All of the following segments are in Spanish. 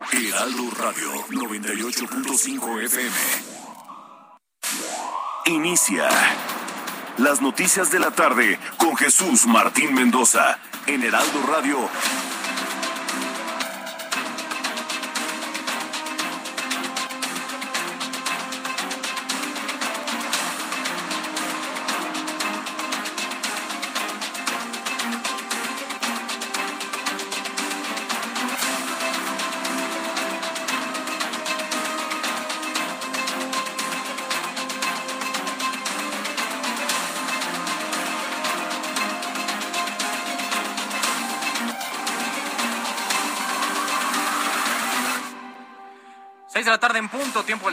Heraldo Radio 98.5 FM. Inicia las noticias de la tarde con Jesús Martín Mendoza en Heraldo Radio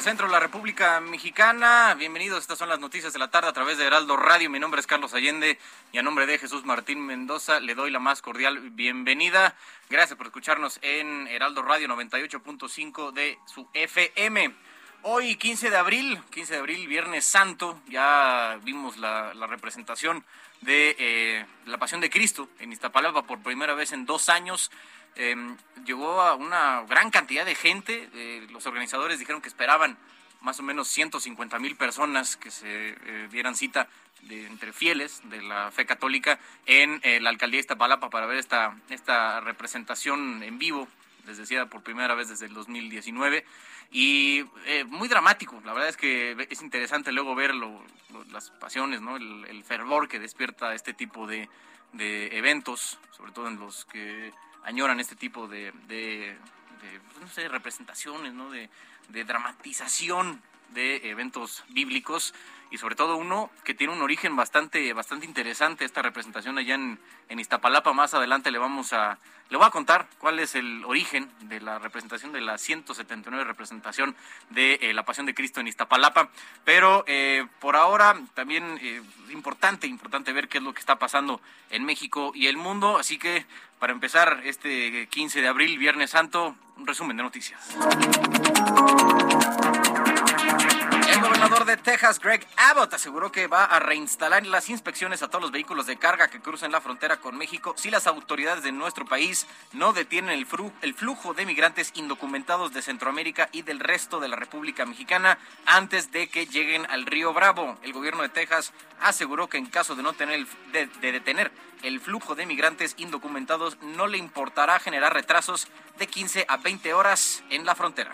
centro de la República Mexicana. Bienvenidos, estas son las noticias de la tarde a través de Heraldo Radio. Mi nombre es Carlos Allende y a nombre de Jesús Martín Mendoza le doy la más cordial bienvenida. Gracias por escucharnos en Heraldo Radio 98.5 de su FM. Hoy 15 de abril, 15 de abril, Viernes Santo, ya vimos la, representación de eh, la Pasión de Cristo en Iztapalapa por primera vez en dos años. Em, llegó a una gran cantidad de gente. Eh, los organizadores dijeron que esperaban más o menos 150 mil personas que se eh, dieran cita de, entre fieles de la fe católica en eh, la alcaldía de Iztapalapa para ver esta, esta representación en vivo, les decía, por primera vez desde el 2019. Y muy dramático, la verdad es que es interesante luego ver las pasiones, ¿no? el, fervor que despierta este tipo de, de eventos, sobre todo en los que añoran este tipo de, de, pues, no sé, representaciones, ¿no? De, de dramatización de eventos bíblicos y sobre todo uno que tiene un origen bastante, bastante interesante, esta representación allá en, en Iztapalapa. Más adelante le vamos a, le voy a contar cuál es el origen de la representación de la 179 representación de eh, la Pasión de Cristo en Iztapalapa. Pero eh, por ahora también eh, importante, importante ver qué es lo que está pasando en México y el mundo. Así que para empezar este 15 de abril, Viernes Santo, un resumen de noticias. Gobernador de Texas, Greg Abbott, aseguró que va a reinstalar las inspecciones a todos los vehículos de carga que crucen la frontera con México si las autoridades de nuestro país no detienen el, flujo de migrantes indocumentados de Centroamérica y del resto de la República Mexicana antes de que lleguen al río Bravo. El gobierno de Texas aseguró que en caso de no tener de detener el flujo de migrantes indocumentados no le importará generar retrasos de 15 a 20 horas en la frontera.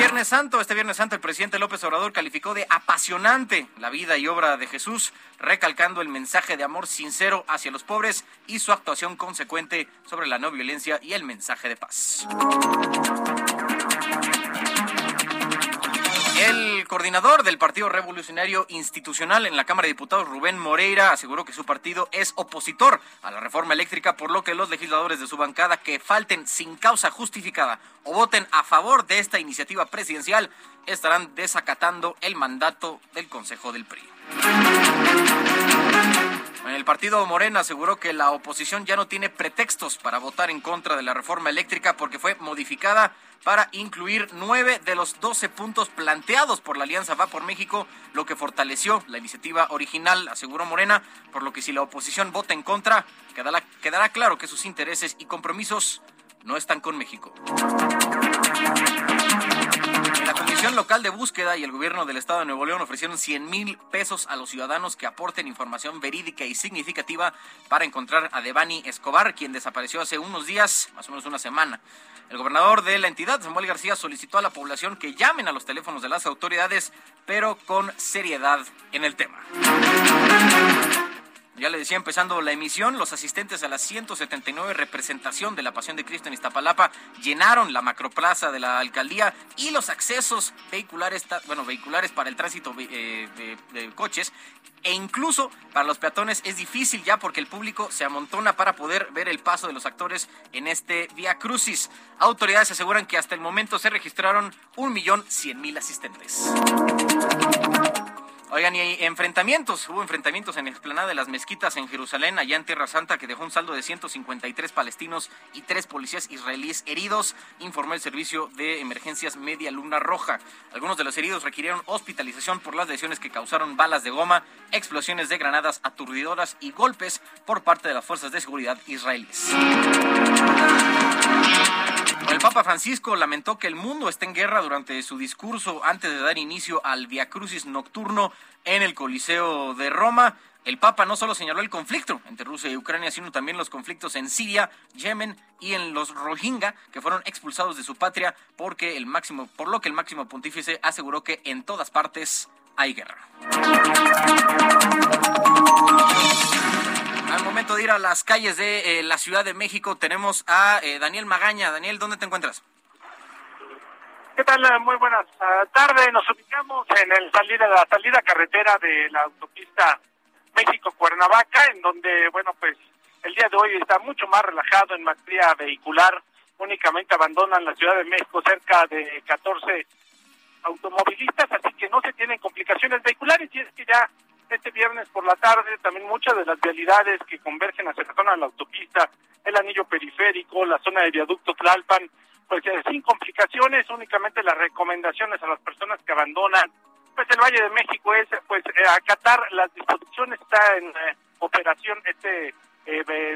Viernes Santo, este Viernes Santo, el presidente López Obrador calificó de apasionante la vida y obra de Jesús, recalcando el mensaje de amor sincero hacia los pobres y su actuación consecuente sobre la no violencia y el mensaje de paz. El coordinador del Partido Revolucionario Institucional en la Cámara de Diputados, Rubén Moreira, aseguró que su partido es opositor a la reforma eléctrica, por lo que los legisladores de su bancada que falten sin causa justificada o voten a favor de esta iniciativa presidencial estarán desacatando el mandato del Consejo del PRI. El partido Morena aseguró que la oposición ya no tiene pretextos para votar en contra de la reforma eléctrica porque fue modificada para incluir nueve de los doce puntos planteados por la Alianza Va por México, lo que fortaleció la iniciativa original, aseguró Morena, por lo que si la oposición vota en contra, quedará, quedará claro que sus intereses y compromisos no están con México. La Comisión Local de Búsqueda y el Gobierno del Estado de Nuevo León ofrecieron 100 mil pesos a los ciudadanos que aporten información verídica y significativa para encontrar a Devani Escobar, quien desapareció hace unos días, más o menos una semana. El gobernador de la entidad, Samuel García, solicitó a la población que llamen a los teléfonos de las autoridades, pero con seriedad en el tema. Ya le decía, empezando la emisión, los asistentes a la 179 representación de la Pasión de Cristo en Iztapalapa llenaron la macroplaza de la alcaldía y los accesos vehiculares, bueno, vehiculares para el tránsito eh, de, coches e incluso para los peatones es difícil ya porque el público se amontona para poder ver el paso de los actores en este Via Crucis. Autoridades aseguran que hasta el momento se registraron un millón cien mil asistentes. Oigan, y hay enfrentamientos, hubo enfrentamientos en la explanada de las mezquitas en Jerusalén, allá en Tierra Santa, que dejó un saldo de 153 palestinos y tres policías israelíes heridos, informó el servicio de emergencias Media Luna Roja. Algunos de los heridos requirieron hospitalización por las lesiones que causaron balas de goma, explosiones de granadas aturdidoras y golpes por parte de las fuerzas de seguridad israelíes. El Papa Francisco lamentó que el mundo esté en guerra durante su discurso antes de dar inicio al Via Crucis nocturno en el Coliseo de Roma. El Papa no solo señaló el conflicto entre Rusia y Ucrania, sino también los conflictos en Siria, Yemen y en los Rohingya, que fueron expulsados de su patria porque el máximo, por lo que el máximo pontífice aseguró que en todas partes hay guerra. Al momento de ir a las calles de eh, la Ciudad de México, tenemos a eh, Daniel Magaña. Daniel, ¿dónde te encuentras? ¿Qué tal? Muy buenas ah, tardes. Nos ubicamos en el salida, la salida carretera de la autopista México-Cuernavaca, en donde, bueno, pues el día de hoy está mucho más relajado en materia vehicular. Únicamente abandonan la Ciudad de México cerca de 14 automovilistas, así que no se tienen complicaciones vehiculares y es que ya este viernes por la tarde también muchas de las vialidades que convergen hacia la zona de la autopista, el anillo periférico, la zona de viaducto Tlalpan, pues eh, sin complicaciones, únicamente las recomendaciones a las personas que abandonan pues el Valle de México es pues eh, acatar las disposiciones, está en eh, operación este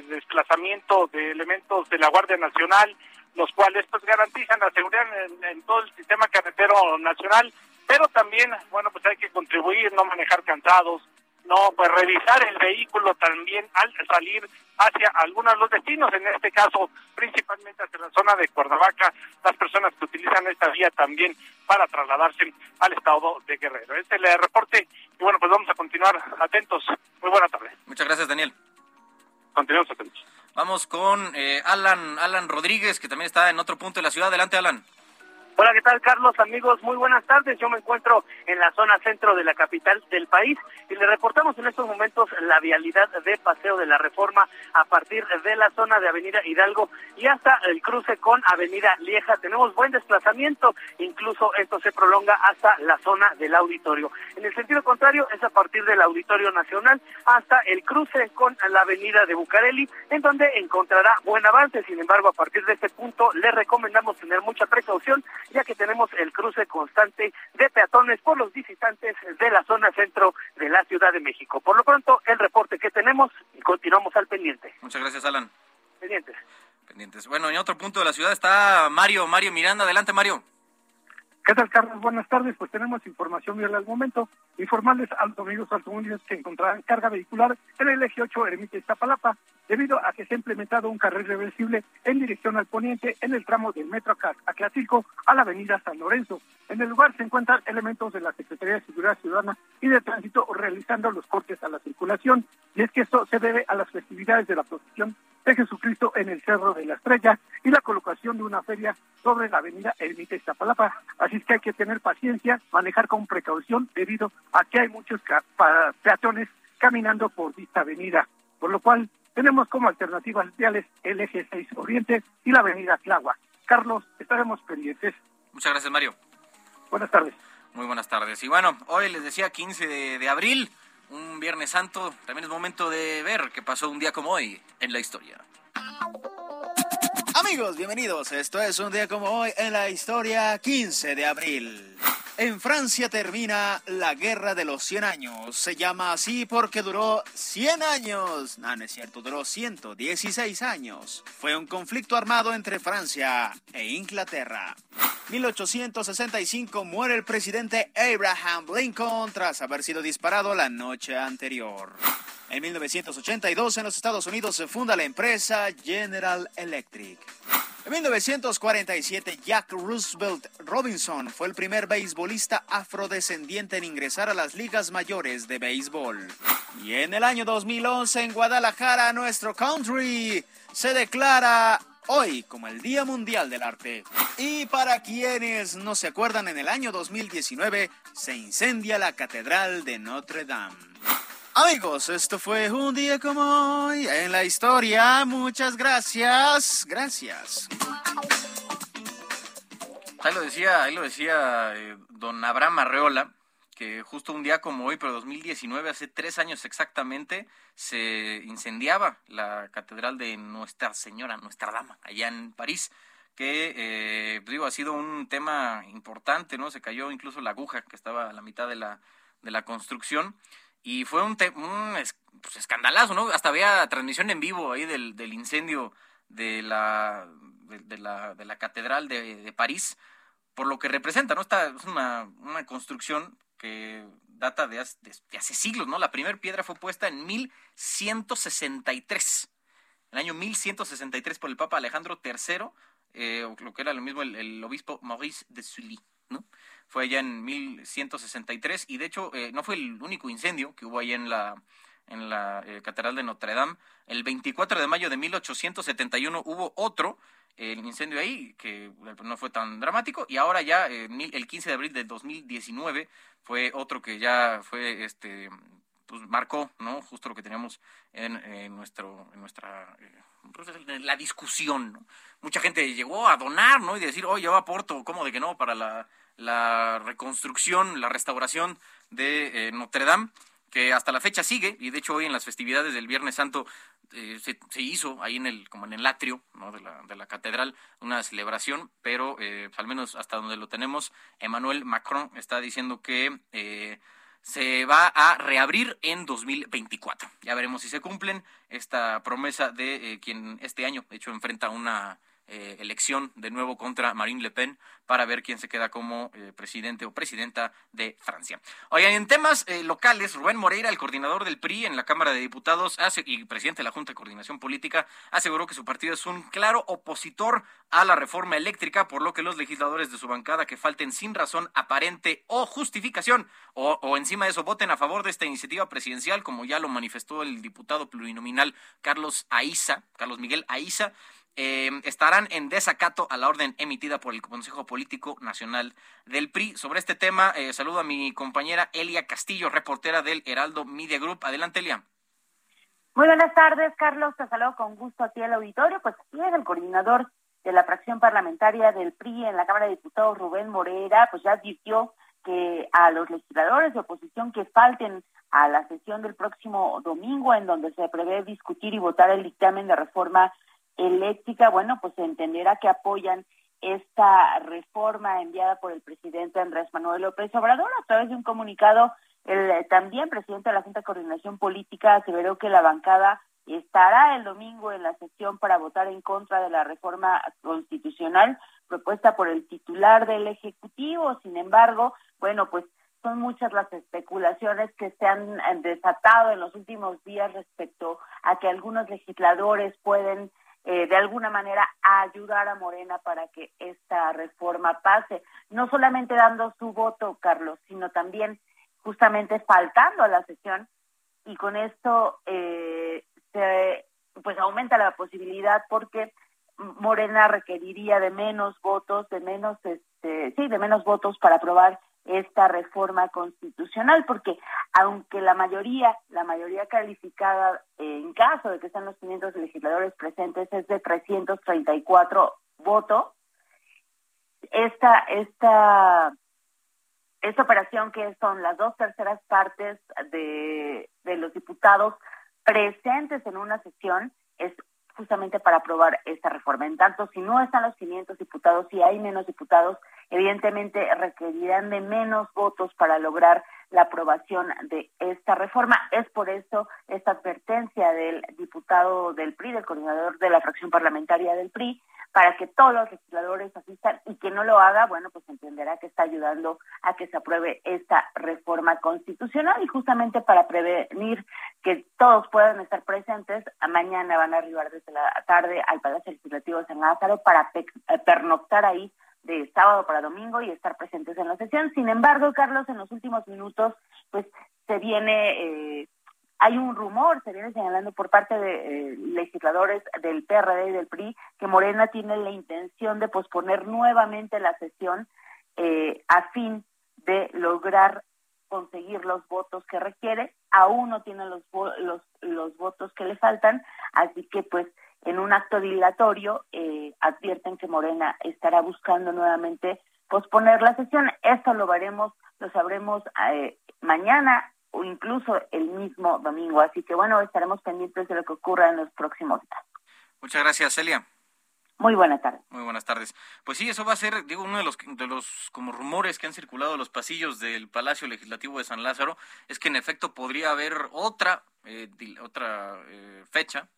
desplazamiento de elementos de la Guardia Nacional, los cuales pues garantizan la seguridad en todo el sistema carretero nacional pero también, bueno, pues hay que contribuir, no manejar cansados, no, pues revisar el vehículo también al salir hacia algunos de los destinos, en este caso principalmente hacia la zona de Cuernavaca, las personas que utilizan esta vía también para trasladarse al estado de Guerrero. Este es el reporte y bueno, pues vamos a continuar atentos. Muy buena tarde. Muchas gracias, Daniel. Continuamos atentos. Vamos con eh, Alan, Alan Rodríguez, que también está en otro punto de la ciudad. Adelante, Alan. Hola, ¿qué tal, Carlos? Amigos, muy buenas tardes. Yo me encuentro en la zona centro de la capital del país y le reportamos en estos momentos la vialidad de Paseo de la Reforma a partir de la zona de Avenida Hidalgo y hasta el cruce con Avenida Lieja. Tenemos buen desplazamiento, incluso esto se prolonga hasta la zona del auditorio. En el sentido contrario, es a partir del Auditorio Nacional hasta el cruce con la Avenida de Bucareli, en donde encontrará buen avance. Sin embargo, a partir de este punto, le recomendamos tener mucha precaución ya que tenemos el cruce constante de peatones por los visitantes de la zona centro de la Ciudad de México. Por lo pronto, el reporte que tenemos y continuamos al pendiente. Muchas gracias, Alan. Pendientes. Pendientes. Bueno, en otro punto de la ciudad está Mario, Mario Miranda. Adelante, Mario. ¿Qué tal, Carlos? Buenas tardes. Pues tenemos información vial al momento. Informarles a los amigos automovilistas que encontrarán carga vehicular en el eje 8 Ermita Iztapalapa, debido a que se ha implementado un carril reversible en dirección al poniente en el tramo del metro Aclacico a la avenida San Lorenzo. En el lugar se encuentran elementos de la Secretaría de Seguridad Ciudadana y de Tránsito realizando los cortes a la circulación. Y es que esto se debe a las festividades de la procesión de Jesucristo en el Cerro de la Estrella y la colocación de una feria sobre la avenida Ermita Iztapalapa. Así es que hay que tener paciencia, manejar con precaución debido a que hay muchos peatones caminando por esta avenida, por lo cual tenemos como alternativas viales el eje 6 Oriente y la avenida Tláhuac. Carlos, estaremos pendientes. Muchas gracias, Mario. Buenas tardes. Muy buenas tardes. Y bueno, hoy les decía 15 de, de abril, un Viernes Santo, también es momento de ver qué pasó un día como hoy en la historia. Amigos, bienvenidos. Esto es un día como hoy en la historia 15 de abril. En Francia termina la Guerra de los 100 años. Se llama así porque duró 100 años. No, no es cierto, duró 116 años. Fue un conflicto armado entre Francia e Inglaterra. 1865 muere el presidente Abraham Lincoln tras haber sido disparado la noche anterior. En 1982 en los Estados Unidos se funda la empresa General Electric. En 1947, Jack Roosevelt Robinson fue el primer beisbolista afrodescendiente en ingresar a las ligas mayores de béisbol. Y en el año 2011, en Guadalajara, nuestro country se declara hoy como el Día Mundial del Arte. Y para quienes no se acuerdan, en el año 2019 se incendia la Catedral de Notre Dame. Amigos, esto fue un día como hoy en la historia. Muchas gracias. Gracias. Ahí lo decía, ahí lo decía eh, don Abraham Arreola, que justo un día como hoy, pero 2019, hace tres años exactamente, se incendiaba la catedral de Nuestra Señora, Nuestra Dama, allá en París que eh, digo ha sido un tema importante, ¿no? Se cayó incluso la aguja que estaba a la mitad de la de la construcción y fue un, un pues, escandalazo, ¿no? Hasta había transmisión en vivo ahí del, del incendio de la, de, la, de la Catedral de, de, París, por lo que representa, ¿no? Esta es una, una construcción que data de hace, de hace siglos, ¿no? La primera piedra fue puesta en 1163, el año 1163 por el Papa Alejandro III, eh, lo que era lo mismo el obispo Maurice de Sully, ¿no? Fue allá en 1163 y de hecho eh, no fue el único incendio que hubo ahí en la en la eh, Catedral de Notre Dame. El 24 de mayo de 1871 hubo otro el incendio ahí, que no fue tan dramático, y ahora ya eh, el 15 de abril de 2019 fue otro que ya fue, este, pues marcó, ¿no? Justo lo que teníamos en, nuestro, en nuestra, pues, la discusión, ¿no? Mucha gente llegó a donar, ¿no? Y decir, oye, yo aporto, ¿cómo de que no? Para la la reconstrucción, la restauración de eh, Notre Dame, que hasta la fecha sigue, y de hecho hoy en las festividades del Viernes Santo eh, se, hizo ahí en el, como en el atrio de, la, de la catedral, una celebración, pero eh, al menos hasta donde lo tenemos, Emmanuel Macron está diciendo que eh, se va a reabrir en 2024. Ya veremos si se cumplen esta promesa de quien este año, de hecho, enfrenta una eh, elección de nuevo contra Marine Le Pen para ver quién se queda como eh, presidente o presidenta de Francia. Oigan, en temas eh, locales, Rubén Moreira, el coordinador del PRI en la Cámara de Diputados hace, y presidente de la Junta de Coordinación Política, aseguró que su partido es un claro opositor a la reforma eléctrica, por lo que los legisladores de su bancada que falten sin razón aparente o justificación o, o encima de eso voten a favor de esta iniciativa presidencial, como ya lo manifestó el diputado plurinominal Carlos Aiza, Carlos Miguel Aiza, eh, estarán en desacato a la orden emitida por el Consejo Político Nacional del PRI. Sobre este tema, eh, saludo a mi compañera Elia Castillo, reportera del Heraldo Media Group. Adelante, Elia. Muy buenas tardes, Carlos. Te saludo con gusto a ti al auditorio. Pues aquí es el coordinador de la fracción parlamentaria del PRI en la Cámara de Diputados, Rubén Morera, pues ya advirtió que a los legisladores de oposición que falten a la sesión del próximo domingo, en donde se prevé discutir y votar el dictamen de reforma eléctrica, bueno, pues se entenderá que apoyan esta reforma enviada por el presidente Andrés Manuel López Obrador a través de un comunicado. El también presidente de la Junta de Coordinación Política aseveró que la bancada estará el domingo en la sesión para votar en contra de la reforma constitucional propuesta por el titular del Ejecutivo. Sin embargo, bueno, pues son muchas las especulaciones que se han desatado en los últimos días respecto a que algunos legisladores pueden eh, de alguna manera ayudar a Morena para que esta reforma pase, no solamente dando su voto, Carlos, sino también justamente faltando a la sesión. Y con esto eh, se pues aumenta la posibilidad porque Morena requeriría de menos votos, de menos este, sí, de menos votos para aprobar esta reforma constitucional, porque aunque la mayoría, la mayoría calificada en caso de que sean los 500 legisladores presentes es de 334 votos, esta, esta, esta operación que son las dos terceras partes de, de los diputados presentes en una sesión es justamente para aprobar esta reforma. En tanto, si no están los 500 diputados, si hay menos diputados, evidentemente requerirán de menos votos para lograr la aprobación de esta reforma. Es por eso esta advertencia del diputado del PRI, del coordinador de la fracción parlamentaria del PRI, para que todos los legisladores asistan y que no lo haga, bueno, pues entenderá que está ayudando a que se apruebe esta reforma constitucional y justamente para prevenir que todos puedan estar presentes, mañana van a arribar desde la tarde al Palacio Legislativo de San Lázaro para eh, pernoctar ahí de sábado para domingo y estar presentes en la sesión. Sin embargo, Carlos, en los últimos minutos, pues se viene eh, hay un rumor, se viene señalando por parte de eh, legisladores del PRD y del PRI que Morena tiene la intención de posponer nuevamente la sesión eh, a fin de lograr conseguir los votos que requiere. Aún no tiene los, los, los votos que le faltan, así que pues en un acto dilatorio eh, advierten que Morena estará buscando nuevamente posponer la sesión. Esto lo veremos, lo sabremos mañana o incluso el mismo domingo. Así que bueno, estaremos pendientes de lo que ocurra en los próximos días. Muchas gracias, Celia. Muy buenas tardes. Muy buenas tardes. Pues sí, eso va a ser, digo, uno de los de los como rumores que han circulado en los pasillos del Palacio Legislativo de San Lázaro es que en efecto podría haber otra eh, otra eh, fecha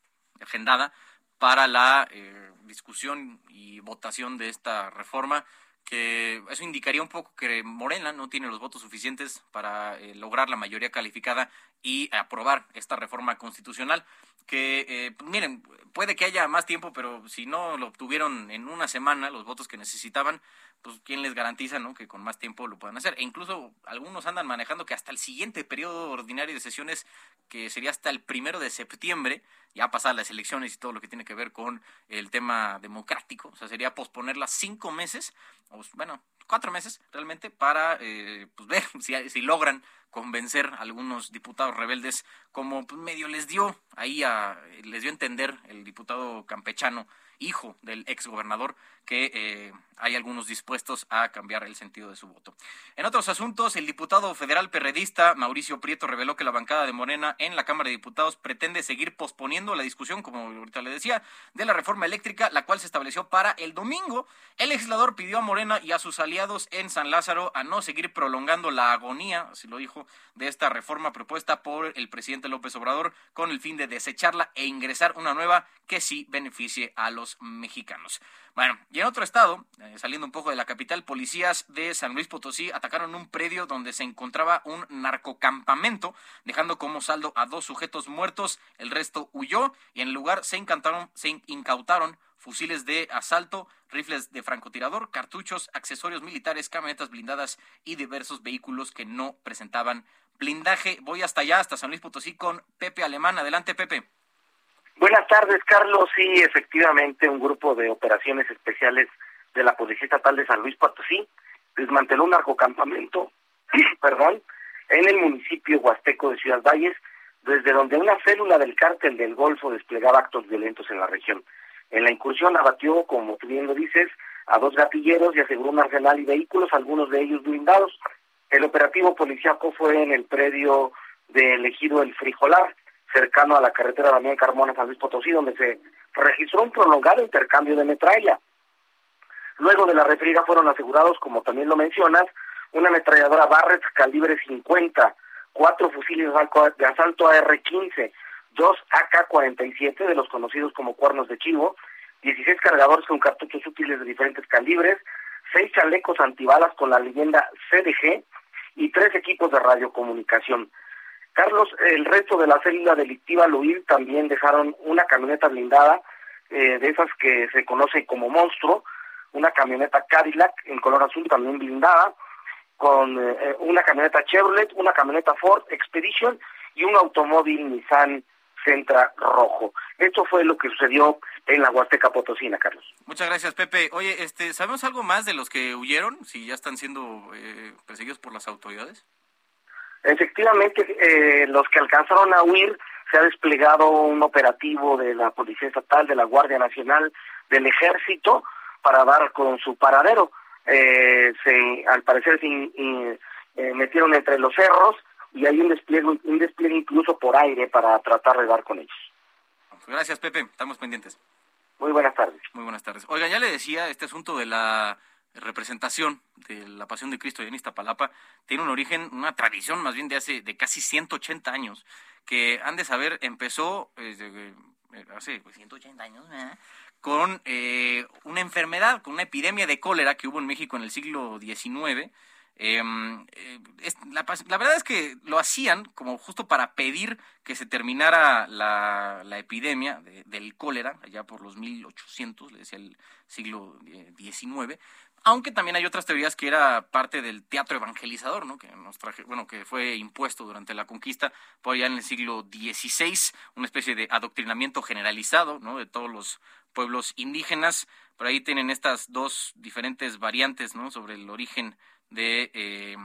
agendada para la eh, discusión y votación de esta reforma que eso indicaría un poco que Morena no tiene los votos suficientes para eh, lograr la mayoría calificada y aprobar esta reforma constitucional que, eh, miren, puede que haya más tiempo, pero si no lo obtuvieron en una semana los votos que necesitaban, pues quién les garantiza ¿no? que con más tiempo lo puedan hacer. E incluso algunos andan manejando que hasta el siguiente periodo ordinario de sesiones, que sería hasta el primero de septiembre, ya pasadas las elecciones y todo lo que tiene que ver con el tema democrático, o sea, sería posponerlas cinco meses, o bueno, cuatro meses realmente, para eh, pues ver si, si logran convencer a algunos diputados rebeldes, como pues, medio les dio ahí a, les dio a entender el diputado campechano hijo del ex gobernador, que eh, hay algunos dispuestos a cambiar el sentido de su voto. En otros asuntos, el diputado federal perredista Mauricio Prieto reveló que la bancada de Morena en la Cámara de Diputados pretende seguir posponiendo la discusión, como ahorita le decía, de la reforma eléctrica, la cual se estableció para el domingo. El legislador pidió a Morena y a sus aliados en San Lázaro a no seguir prolongando la agonía, así lo dijo, de esta reforma propuesta por el presidente López Obrador con el fin de desecharla e ingresar una nueva que sí beneficie a los mexicanos. Bueno, y en otro estado, eh, saliendo un poco de la capital, policías de San Luis Potosí atacaron un predio donde se encontraba un narcocampamento, dejando como saldo a dos sujetos muertos, el resto huyó y en lugar se, se incautaron fusiles de asalto, rifles de francotirador, cartuchos, accesorios militares, camionetas blindadas y diversos vehículos que no presentaban blindaje. Voy hasta allá, hasta San Luis Potosí, con Pepe Alemán. Adelante, Pepe. Buenas tardes, Carlos. Sí, efectivamente, un grupo de operaciones especiales de la Policía Estatal de San Luis Potosí desmanteló un narcocampamento, perdón, en el municipio huasteco de Ciudad Valles, desde donde una célula del cártel del Golfo desplegaba actos violentos en la región. En la incursión abatió, como tú bien lo dices, a dos gatilleros y aseguró un arsenal y vehículos, algunos de ellos blindados. El operativo policíaco fue en el predio del ejido El Frijolar, cercano a la carretera Damián Carmona San Luis Potosí, donde se registró un prolongado intercambio de metralla. Luego de la referida fueron asegurados, como también lo mencionas, una ametralladora Barrett calibre 50, cuatro fusiles de asalto AR-15, dos AK-47 de los conocidos como cuernos de chivo, 16 cargadores con cartuchos útiles de diferentes calibres, seis chalecos antibalas con la leyenda CDG y tres equipos de radiocomunicación. Carlos, el resto de la célula delictiva Luis también dejaron una camioneta blindada, eh, de esas que se conoce como monstruo, una camioneta Cadillac en color azul también blindada, con eh, una camioneta Chevrolet, una camioneta Ford Expedition y un automóvil Nissan Centra rojo. Esto fue lo que sucedió en la Huasteca Potosina, Carlos. Muchas gracias, Pepe. Oye, este, ¿sabemos algo más de los que huyeron? Si ya están siendo eh, perseguidos por las autoridades. Efectivamente, eh, los que alcanzaron a huir, se ha desplegado un operativo de la Policía Estatal, de la Guardia Nacional, del Ejército, para dar con su paradero. Eh, se, al parecer se eh, metieron entre los cerros y hay un despliegue, un despliegue incluso por aire para tratar de dar con ellos. Gracias, Pepe. Estamos pendientes. Muy buenas tardes. Muy buenas tardes. Oigan, ya le decía este asunto de la representación de la Pasión de Cristo en Iztapalapa tiene un origen, una tradición más bien de hace de casi 180 años, que han de saber empezó eh, hace 180 pues, años con eh, una enfermedad, con una epidemia de cólera que hubo en México en el siglo XIX. Em, eh, la, verdad es que lo hacían como justo para pedir que se terminara la, epidemia del cólera, allá por los 1800, le decía el siglo XIX, aunque también hay otras teorías que era parte del teatro evangelizador, ¿no? que nos traje, bueno, que fue impuesto durante la conquista por allá en el siglo XVI, una especie de adoctrinamiento generalizado ¿no? de todos los pueblos indígenas. Por ahí tienen estas dos diferentes variantes ¿no? sobre el origen de, eh,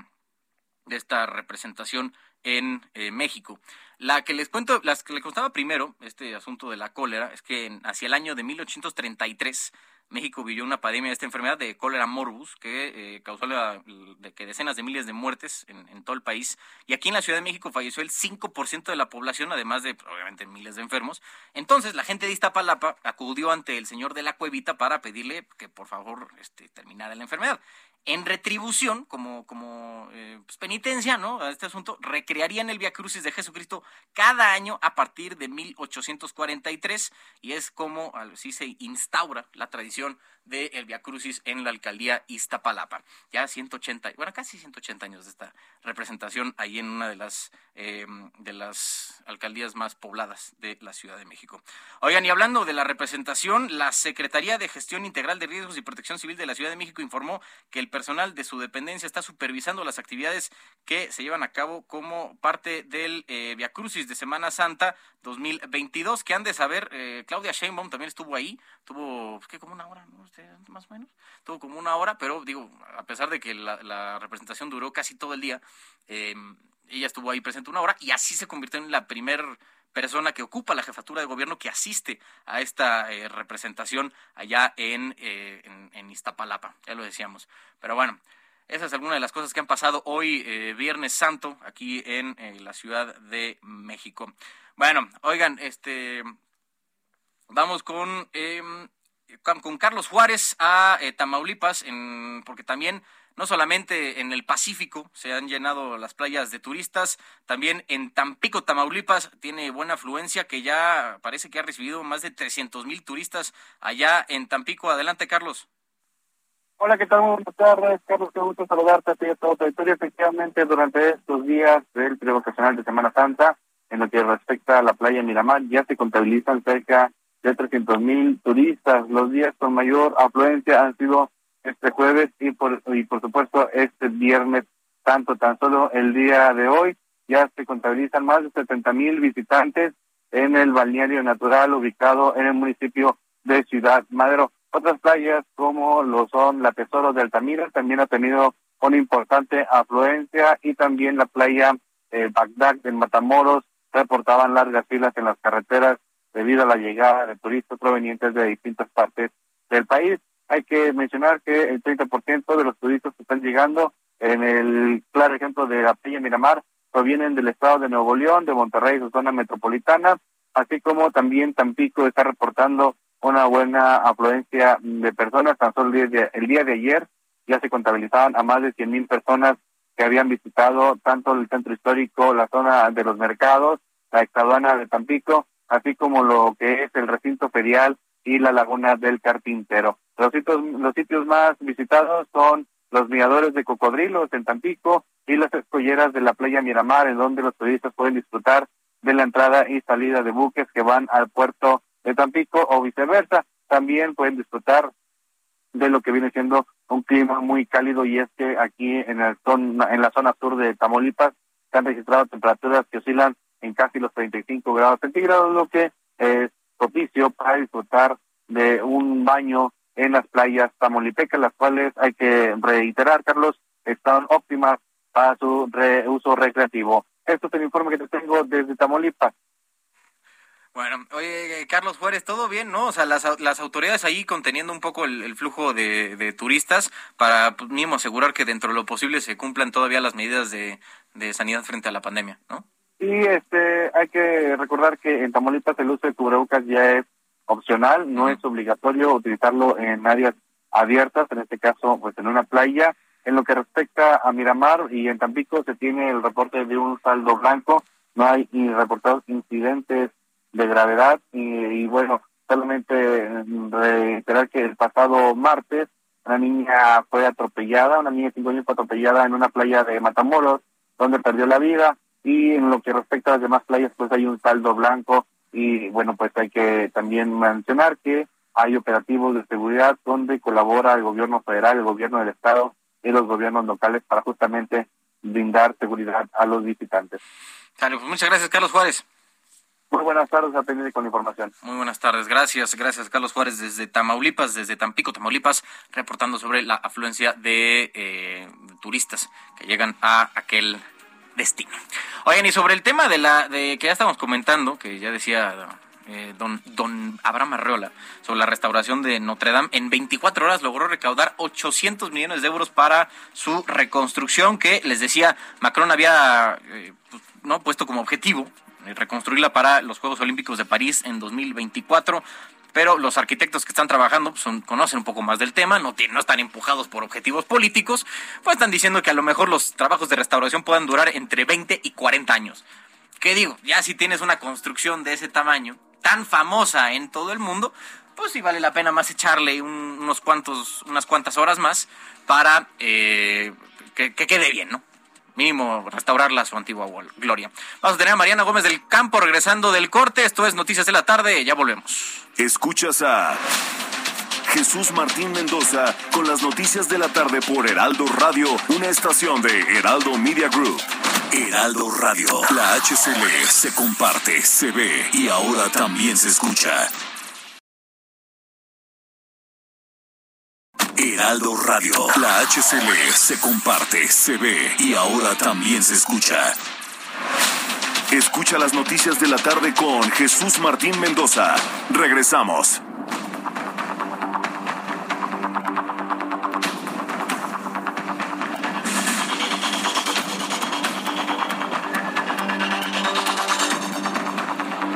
de esta representación en eh, México. La que les cuento, las que les contaba primero, este asunto de la cólera, es que hacia el año de 1833 México vivió una pandemia de esta enfermedad de cólera morbus que eh, causó de que decenas de miles de muertes en, todo el país. Y aquí en la Ciudad de México falleció el 5% de la población, además de obviamente miles de enfermos. Entonces la gente de Iztapalapa acudió ante el señor de la cuevita para pedirle que por favor este, terminara la enfermedad en retribución, como, como eh, pues, penitencia, ¿no? A este asunto, recrearían el Via Crucis de Jesucristo cada año a partir de 1843 y es como así se instaura la tradición del el Via Crucis en la alcaldía Iztapalapa. Ya 180, bueno, casi 180 años de esta representación ahí en una de las, eh, de las alcaldías más pobladas de la Ciudad de México. Oigan, y hablando de la representación, la Secretaría de Gestión Integral de Riesgos y Protección Civil de la Ciudad de México informó que el personal de su dependencia está supervisando las actividades que se llevan a cabo como parte del eh, Via Crucis de Semana Santa 2022, que han de saber, eh, Claudia Sheinbaum también estuvo ahí, tuvo, ¿qué? Como una hora, ¿no? Más o menos, tuvo como una hora, pero digo, a pesar de que la, representación duró casi todo el día, eh, ella estuvo ahí presente una hora y así se convirtió en la primer persona que ocupa la jefatura de gobierno que asiste a esta eh, representación allá en, en, Iztapalapa, ya lo decíamos. Pero bueno, esa es alguna de las cosas que han pasado hoy, Viernes Santo, aquí en la Ciudad de México. Bueno, oigan, este, vamos con, em, con Carlos Juárez a eh, Tamaulipas, en, porque también no solamente en el Pacífico se han llenado las playas de turistas, también en Tampico, Tamaulipas, tiene buena afluencia que ya parece que ha recibido más de 300 mil turistas allá en Tampico. Adelante, Carlos. Hola, ¿qué tal? Buenas tardes, Carlos. Qué gusto saludarte a ti y a todo territorio. Efectivamente, durante estos días del periodo ocasional de Semana Santa, en lo que respecta a la playa Miramar, ya se contabilizan cerca de 300 mil turistas. Los días con mayor afluencia han sido este jueves y por, y por supuesto este viernes, tanto tan solo el día de hoy ya se contabilizan más de 70 mil visitantes en el balneario natural ubicado en el municipio de Ciudad Madero. Otras playas como lo son la Tesoro de Altamira también ha tenido una importante afluencia y también la playa eh, Bagdad en Matamoros reportaban largas filas en las carreteras debido a la llegada de turistas provenientes de distintas partes del país. Hay que mencionar que el 30% de los turistas que están llegando, en el claro ejemplo de la playa Miramar, provienen del estado de Nuevo León, de Monterrey, su zona metropolitana, así como también Tampico está reportando una buena afluencia de personas. Tan solo el día de, el día de ayer ya se contabilizaban a más de 100 mil personas que habían visitado tanto el centro histórico, la zona de los mercados, la exaduana de Tampico, así como lo que es el recinto ferial y la laguna del Carpintero. Los sitios, los sitios más visitados son los miradores de cocodrilos en Tampico y las escolleras de la playa Miramar, en donde los turistas pueden disfrutar de la entrada y salida de buques que van al puerto de Tampico o viceversa. También pueden disfrutar de lo que viene siendo un clima muy cálido y es que aquí en, el en la zona sur de Tamaulipas se han registrado temperaturas que oscilan en casi los 35 grados centígrados, lo que es propicio para disfrutar de un baño en las playas tamaulipecas, las cuales hay que reiterar, Carlos, están óptimas para su uso recreativo. Esto es el informe que te tengo desde Tamaulipas. Bueno, oye, Carlos Juárez, todo bien, ¿no? O sea, las, las autoridades ahí conteniendo un poco el, flujo de, turistas para pues, mismo asegurar que dentro de lo posible se cumplan todavía las medidas de, sanidad frente a la pandemia, ¿no? Sí, este, hay que recordar que en Tamaulipas el uso de cubrebocas ya es opcional, no es obligatorio utilizarlo en áreas abiertas, en este caso, pues en una playa. En lo que respecta a Miramar y en Tampico se tiene el reporte de un saldo blanco, no hay reportados incidentes de gravedad y, bueno, solamente mm, reiterar que el pasado martes una niña fue atropellada, una niña de cinco años fue atropellada en una playa de Matamoros, donde perdió la vida. Y en lo que respecta a las demás playas pues hay un saldo blanco y bueno pues hay que también mencionar que hay operativos de seguridad donde colabora el gobierno federal, el gobierno del estado y los gobiernos locales para justamente brindar seguridad a los visitantes. Pues muchas gracias, Carlos Juárez. Muy buenas tardes, atendido con información. Muy buenas tardes, gracias, gracias Carlos Juárez desde Tamaulipas, desde Tampico, Tamaulipas, reportando sobre la afluencia de eh, turistas que llegan a aquel destino. Oigan, y sobre el tema de la que ya estamos comentando, que ya decía eh, don, don Abraham Arreola, sobre la restauración de Notre Dame, en 24 horas logró recaudar 800 millones de euros para su reconstrucción, que les decía, Macron había eh, pues, no puesto como objetivo eh, reconstruirla para los Juegos Olímpicos de París en 2024 pero los arquitectos que están trabajando pues, son, conocen un poco más del tema, no, no están empujados por objetivos políticos, pues están diciendo que a lo mejor los trabajos de restauración puedan durar entre 20 y 40 años. ¿Qué digo? Ya si tienes una construcción de ese tamaño, tan famosa en todo el mundo, pues sí vale la pena más echarle unos cuantos, unas cuantas horas más para eh, que, que quede bien, ¿no? Mínimo restaurarla a su antigua gloria. Vamos a tener a Mariana Gómez del Campo regresando del corte. Esto es Noticias de la Tarde. Ya volvemos. Escuchas a Jesús Martín Mendoza con las noticias de la tarde por Heraldo Radio, una estación de Heraldo Media Group. Heraldo Radio, la HCL se comparte, se ve y ahora también se escucha. Heraldo Radio. La HCL se comparte, se ve y ahora también se escucha. Escucha las noticias de la tarde con Jesús Martín Mendoza. Regresamos.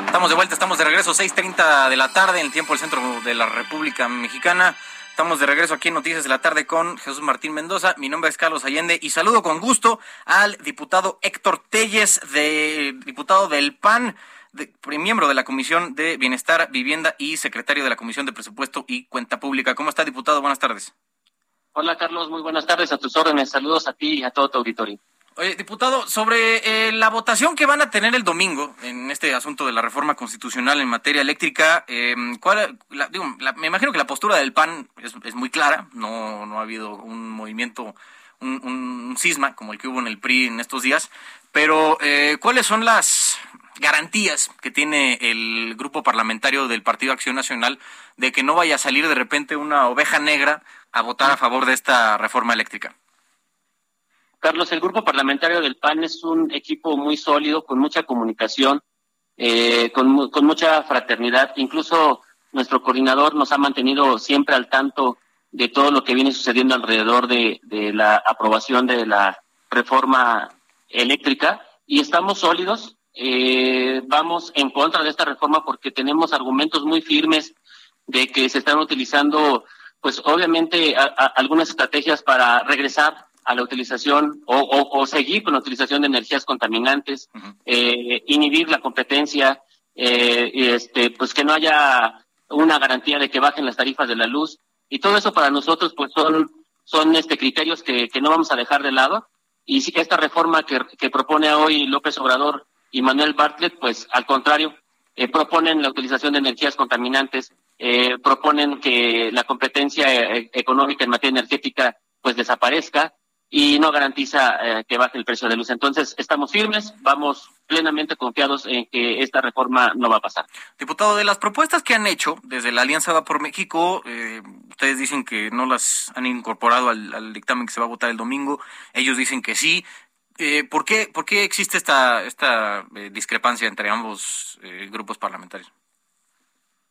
Estamos de vuelta, estamos de regreso, 6.30 de la tarde en el tiempo del centro de la República Mexicana. Estamos de regreso aquí en Noticias de la Tarde con Jesús Martín Mendoza. Mi nombre es Carlos Allende y saludo con gusto al diputado Héctor Telles, de, diputado del PAN, miembro de la Comisión de Bienestar, Vivienda y secretario de la Comisión de Presupuesto y Cuenta Pública. ¿Cómo está, diputado? Buenas tardes. Hola, Carlos. Muy buenas tardes. A tus órdenes. Saludos a ti y a todo tu auditorio. Oye, diputado, sobre eh, la votación que van a tener el domingo en este asunto de la reforma constitucional en materia eléctrica, eh, ¿cuál, digo, me imagino que la postura del PAN es, muy clara, no, no ha habido un movimiento, un, un, cisma como el que hubo en el PRI en estos días, pero eh, ¿cuáles son las garantías que tiene el grupo parlamentario del Partido Acción Nacional de que no vaya a salir de repente una oveja negra a votar a favor de esta reforma eléctrica? Carlos, el grupo parlamentario del PAN es un equipo muy sólido, con mucha comunicación, eh, con, mucha fraternidad. Incluso nuestro coordinador nos ha mantenido siempre al tanto de todo lo que viene sucediendo alrededor de, la aprobación de la reforma eléctrica y estamos sólidos. Eh, vamos en contra de esta reforma porque tenemos argumentos muy firmes de que se están utilizando, pues obviamente, algunas estrategias para regresar a la utilización o, seguir con la utilización de energías contaminantes, eh, inhibir la competencia, eh, este, pues que no haya una garantía de que bajen las tarifas de la luz. Y todo eso para nosotros pues son son este criterios que, que no vamos a dejar de lado. Y sí que esta reforma que, que propone hoy López Obrador y Manuel Bartlett pues al contrario eh, proponen la utilización de energías contaminantes eh, proponen que la competencia económica en materia energética pues desaparezca y no garantiza eh, que baje el precio de luz. Entonces, estamos firmes, vamos plenamente confiados en que esta reforma no va a pasar. Diputado, de las propuestas que han hecho desde la Alianza Va por México, eh, ustedes dicen que no las han incorporado al, dictamen que se va a votar el domingo, ellos dicen que sí. Eh, ¿por, qué, ¿Por qué existe esta, esta discrepancia entre ambos grupos parlamentarios?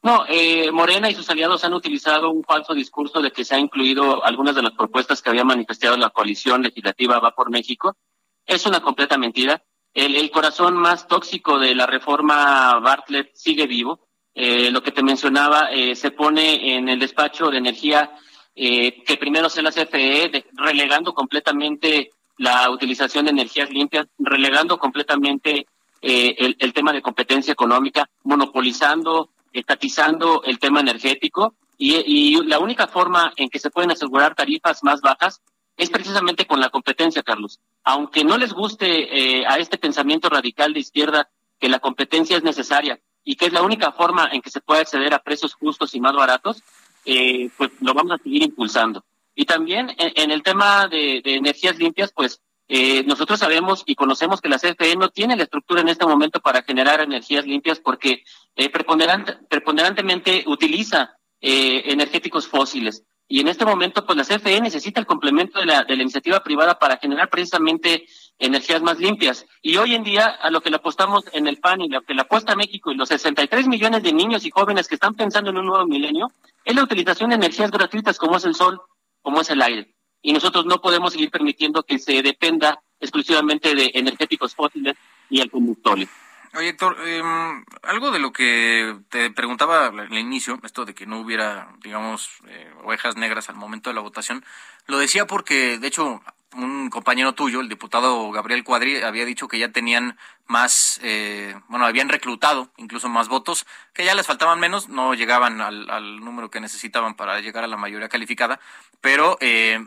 No, eh, Morena y sus aliados han utilizado un falso discurso de que se ha incluido algunas de las propuestas que había manifestado la coalición legislativa Va por México. Es una completa mentira. El, corazón más tóxico de la reforma Bartlett sigue vivo. Eh, lo que te mencionaba, eh, se pone en el despacho de energía eh, que primero sea la CFE, relegando completamente la utilización de energías limpias, relegando completamente eh, el, tema de competencia económica, monopolizando, estatizando el tema energético y, la única forma en que se pueden asegurar tarifas más bajas es precisamente con la competencia, Carlos. Aunque no les guste eh, a este pensamiento radical de izquierda que la competencia es necesaria y que es la única forma en que se puede acceder a precios justos y más baratos, eh, pues lo vamos a seguir impulsando. Y también en, el tema de, energías limpias, pues eh, nosotros sabemos y conocemos que la CFE no tiene la estructura en este momento para generar energías limpias porque eh, preponderantemente utiliza eh, energéticos fósiles. Y en este momento, pues la CFE necesita el complemento de la, de la iniciativa privada para generar precisamente energías más limpias. Y hoy en día, a lo que le apostamos en el PAN y lo que le apuesta México y los 63 millones de niños y jóvenes que están pensando en un nuevo milenio, es la utilización de energías gratuitas como es el sol, como es el aire. Y nosotros no podemos seguir permitiendo que se dependa exclusivamente de energéticos fósiles y el combustible. Oye, Héctor, em, algo de lo que te preguntaba al inicio, esto de que no hubiera, digamos, eh, ovejas negras al momento de la votación, lo decía porque, de hecho, un compañero tuyo, el diputado Gabriel Cuadri, había dicho que ya tenían más, eh, bueno, habían reclutado incluso más votos, que ya les faltaban menos, no llegaban al, número que necesitaban para llegar a la mayoría calificada, pero, eh,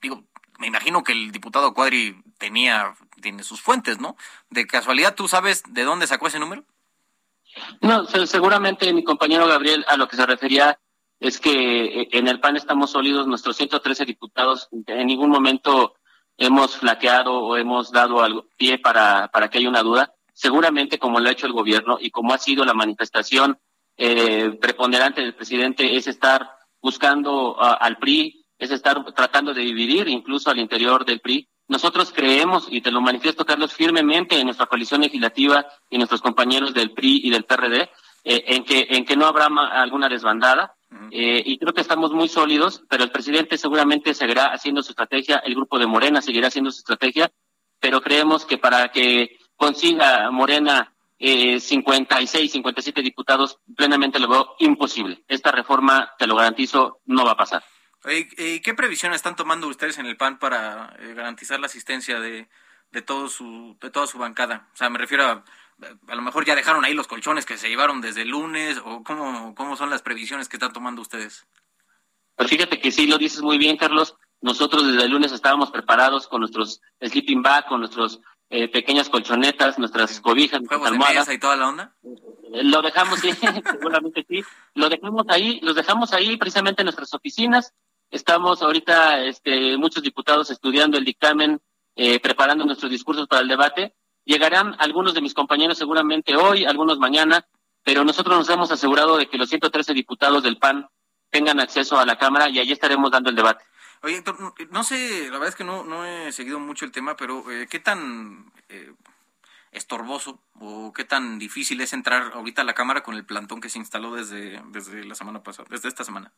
digo, me imagino que el diputado Cuadri tenía, tiene sus fuentes, ¿no? De casualidad, ¿tú sabes de dónde sacó ese número? No, seguramente mi compañero Gabriel a lo que se refería es que eh, en el PAN estamos sólidos, nuestros 113 diputados en ningún momento hemos flaqueado o hemos dado algo, pie para, para que haya una duda. Seguramente, como lo ha hecho el gobierno y como ha sido la manifestación eh, preponderante del presidente, es estar buscando al PRI, es estar tratando de dividir incluso al interior del PRI. Nosotros creemos, y te lo manifiesto, Carlos, firmemente en nuestra coalición legislativa y nuestros compañeros del PRI y del PRD, eh, en, que, en que no habrá alguna desbandada, eh, y creo que estamos muy sólidos, pero el presidente seguramente seguirá haciendo su estrategia, el grupo de Morena seguirá haciendo su estrategia, pero creemos que para que consiga Morena eh, 56, 57 diputados, plenamente lo veo imposible. Esta reforma, te lo garantizo, no va a pasar. ¿Y qué previsiones están tomando ustedes en el PAN para eh, garantizar la asistencia de, de, todo su, de toda su bancada? O sea, me refiero a a lo mejor ya dejaron ahí los colchones que se llevaron desde el lunes o cómo, cómo son las previsiones que están tomando ustedes. Pues fíjate que sí, lo dices muy bien, Carlos. Nosotros desde el lunes estábamos preparados con nuestros sleeping bag, con nuestros eh, pequeñas colchonetas, nuestras cobijas, nuestras almohadas. y toda la onda? Eh, lo dejamos, sí, seguramente sí. Lo dejamos ahí, los dejamos ahí precisamente en nuestras oficinas. Estamos ahorita, este, muchos diputados estudiando el dictamen, eh, preparando nuestros discursos para el debate Llegarán algunos de mis compañeros seguramente hoy, algunos mañana, pero nosotros nos hemos asegurado de que los 113 diputados del PAN tengan acceso a la Cámara y allí estaremos dando el debate. Oye, no sé, la verdad es que no, no he seguido mucho el tema, pero eh, ¿qué tan eh, estorboso o qué tan difícil es entrar ahorita a la Cámara con el plantón que se instaló desde, desde la semana pasada, desde esta semana?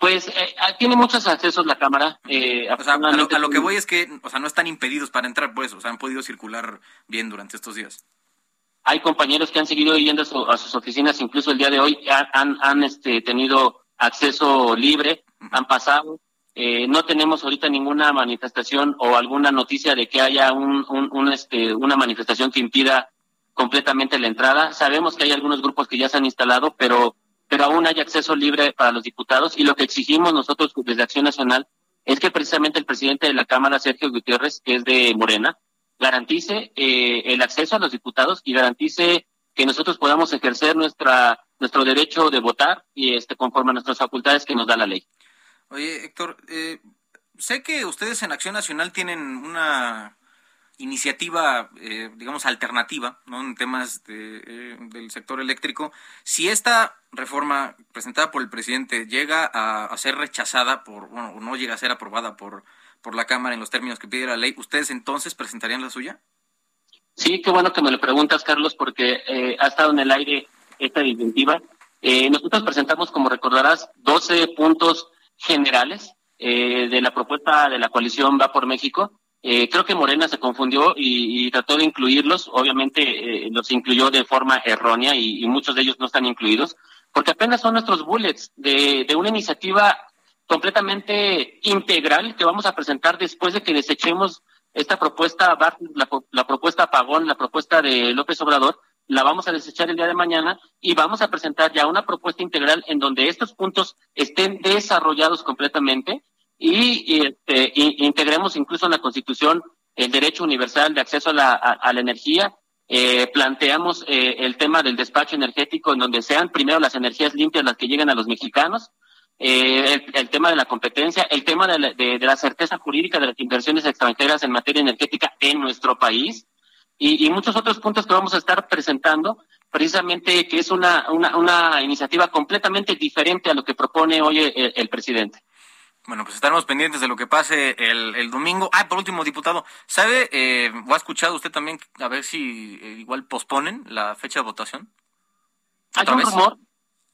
Pues eh, ah, tiene muchos accesos la cámara. Eh, o sea, a lo, que voy es que, o sea, no están impedidos para entrar, pues, o sea, han podido circular bien durante estos días. Hay compañeros que han seguido yendo a, sus oficinas, incluso el día de hoy han, han este, tenido acceso libre, han pasado. Eh, no tenemos ahorita ninguna manifestación o alguna noticia de que haya un, un, este, una manifestación que impida completamente la entrada. Sabemos que hay algunos grupos que ya se han instalado, pero pero aún hay acceso libre para los diputados y lo que exigimos nosotros desde Acción Nacional es que precisamente el presidente de la Cámara, Sergio Gutiérrez, que es de Morena, garantice eh, el acceso a los diputados y garantice que nosotros podamos ejercer nuestra nuestro derecho de votar y este conforme a nuestras facultades que nos da la ley. Oye, Héctor, eh, sé que ustedes en Acción Nacional tienen una iniciativa, eh, digamos, alternativa, ¿no? En temas de, eh, del sector eléctrico. Si esta reforma presentada por el presidente llega a, ser rechazada por, bueno, o no llega a ser aprobada por, por la Cámara en los términos que pide la ley, ¿ustedes entonces presentarían la suya? Sí, qué bueno que me lo preguntas, Carlos, porque eh, ha estado en el aire esta iniciativa. nosotros presentamos, como recordarás, 12 puntos generales de la propuesta de la coalición Va por México eh, creo que Morena se confundió y, trató de incluirlos. Obviamente eh, los incluyó de forma errónea y, muchos de ellos no están incluidos, porque apenas son nuestros bullets de, una iniciativa completamente integral que vamos a presentar después de que desechemos esta propuesta, la, la propuesta Pagón, la propuesta de López Obrador, la vamos a desechar el día de mañana y vamos a presentar ya una propuesta integral en donde estos puntos estén desarrollados completamente y, este, integremos incluso en la Constitución el derecho universal de acceso a la, a, la energía. Eh, planteamos eh, el tema del despacho energético en donde sean primero las energías limpias las que lleguen a los mexicanos eh, el, tema de la competencia, el tema de la, de, la, certeza jurídica de las inversiones extranjeras en materia energética en nuestro país y, y, muchos otros puntos que vamos a estar presentando, precisamente que es una, una, una iniciativa completamente diferente a lo que propone hoy el, presidente. Bueno, pues estaremos pendientes de lo que pase el, el domingo. Ah, por último, diputado, ¿sabe eh, o ha escuchado usted también a ver si eh, igual posponen la fecha de votación? Hay un rumor,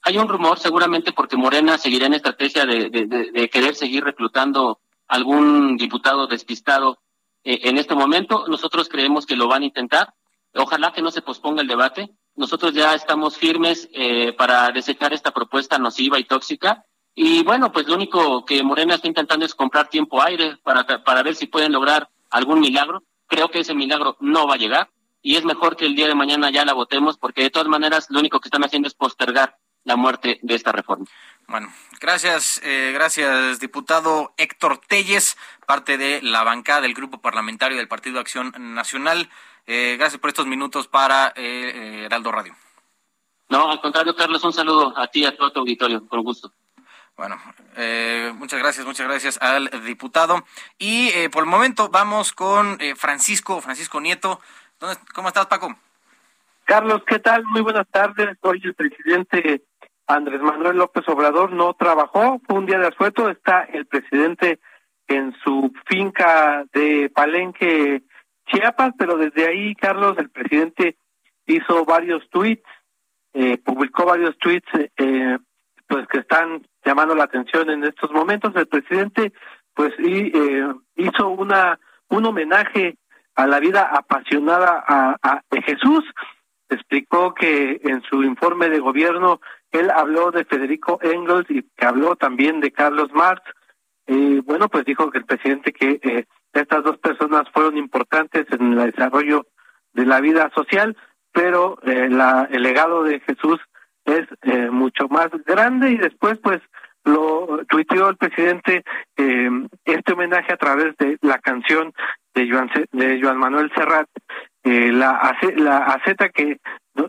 hay un rumor seguramente porque Morena seguirá en estrategia de, querer seguir reclutando algún diputado despistado eh, en este momento. Nosotros creemos que lo van a intentar. Ojalá que no se posponga el debate. Nosotros ya estamos firmes eh, para desechar esta propuesta nociva y tóxica. Y bueno, pues lo único que Morena está intentando es comprar tiempo aire para, para ver si pueden lograr algún milagro. Creo que ese milagro no va a llegar y es mejor que el día de mañana ya la votemos porque de todas maneras lo único que están haciendo es postergar la muerte de esta reforma. Bueno, gracias, eh, gracias, diputado Héctor Telles, parte de la bancada del Grupo Parlamentario del Partido Acción Nacional. Eh, gracias por estos minutos para eh, Heraldo Radio. No, al contrario, Carlos, un saludo a ti y a todo tu auditorio, con gusto. Bueno, muchas gracias, muchas gracias al diputado. Y por el momento vamos con Francisco, Francisco Nieto. ¿Cómo estás, Paco? Carlos, ¿qué tal? Muy buenas tardes. Hoy el presidente Andrés Manuel López Obrador no trabajó, fue un día de asueto, está el presidente en su finca de Palenque, Chiapas, pero desde ahí, Carlos, el presidente hizo varios tweets, eh, publicó varios tweets, eh, pues que están llamando la atención en estos momentos. El presidente, pues, eh, hizo una un homenaje a la vida apasionada a, de Jesús. Explicó que en su informe de gobierno él habló de Federico Engels y que habló también de Carlos Marx. Y bueno, pues dijo que el presidente que eh, estas dos personas fueron importantes en el desarrollo de la vida social, pero eh, la, el legado de Jesús es eh, mucho más grande y después pues lo tuiteó el presidente eh, este homenaje a través de la canción de Joan, de Joan Manuel Serrat, eh, la, la aceta que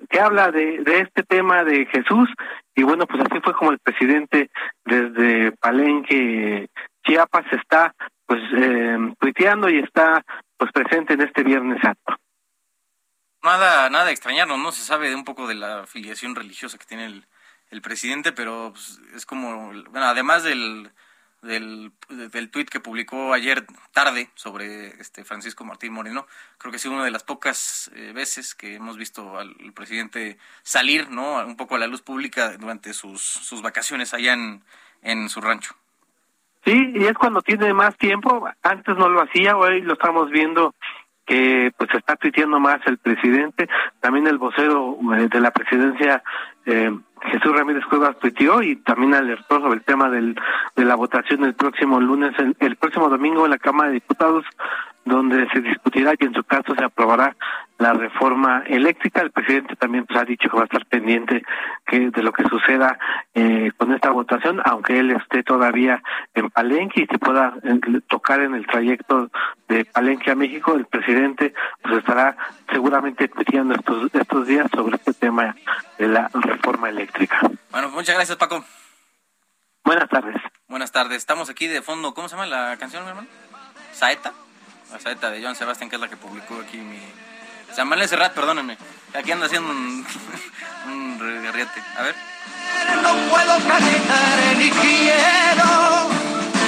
que habla de, de este tema de Jesús y bueno pues así fue como el presidente desde Palenque Chiapas está pues eh, tuiteando y está pues presente en este Viernes Santo. Nada, nada extrañarnos, ¿no? Se sabe de un poco de la afiliación religiosa que tiene el, el presidente, pero pues, es como, bueno, además del, del, tuit que publicó ayer tarde sobre este Francisco Martín Moreno, creo que es una de las pocas eh, veces que hemos visto al presidente salir, ¿no? Un poco a la luz pública durante sus, sus vacaciones allá en, en su rancho. Sí, y es cuando tiene más tiempo, antes no lo hacía, hoy lo estamos viendo que pues está tuiteando más el presidente, también el vocero eh, de la presidencia eh, Jesús Ramírez Cuevas tuiteó y también alertó sobre el tema del, de la votación el próximo lunes, el, próximo domingo en la Cámara de Diputados, donde se discutirá y en su caso se aprobará la reforma eléctrica. El presidente también pues, ha dicho que va a estar pendiente que, de lo que suceda eh, con esta votación, aunque él esté todavía en Palenque y se pueda tocar en el trayecto de Palenque a México, el presidente pues estará seguramente discutiendo estos, estos días sobre este tema de la reforma eléctrica. Bueno, muchas gracias Paco. Buenas tardes. Buenas tardes. Estamos aquí de fondo. ¿Cómo se llama la canción, mi hermano? Saeta. La Saeta de John Sebastian, que es la que publicó aquí mi... Samuel Serrat, perdónenme. Aquí anda haciendo un, un regarriate. A ver. No puedo calentar ni quiero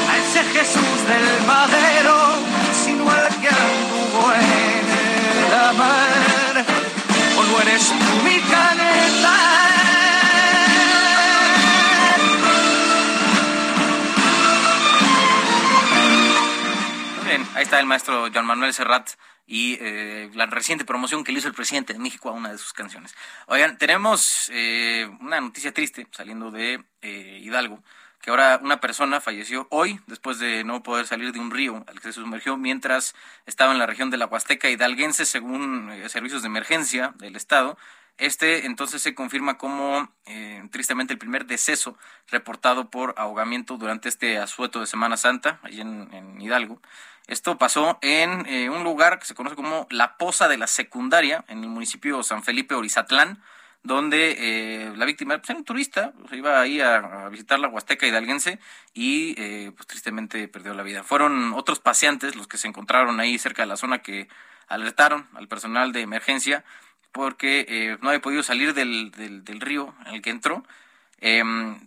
a ese Jesús del madero, sino al que anduvo en el mar. O no eres tú está el maestro Juan Manuel Serrat y eh, la reciente promoción que le hizo el presidente de México a una de sus canciones. Oigan, tenemos eh, una noticia triste saliendo de eh, Hidalgo, que ahora una persona falleció hoy después de no poder salir de un río al que se sumergió mientras estaba en la región de la Huasteca hidalguense, según eh, servicios de emergencia del Estado. Este entonces se confirma como eh, tristemente el primer deceso reportado por ahogamiento durante este asueto de Semana Santa, allí en, Hidalgo. Esto pasó en eh, un lugar que se conoce como La Poza de la Secundaria, en el municipio San Felipe Orizatlán, donde eh, la víctima pues, era un turista, pues, iba ahí a, visitar la Huasteca hidalguense y pues tristemente perdió la vida. Fueron otros paseantes los que se encontraron ahí cerca de la zona que alertaron al personal de emergencia porque eh, no había podido salir del, del, río en el que entró. Em,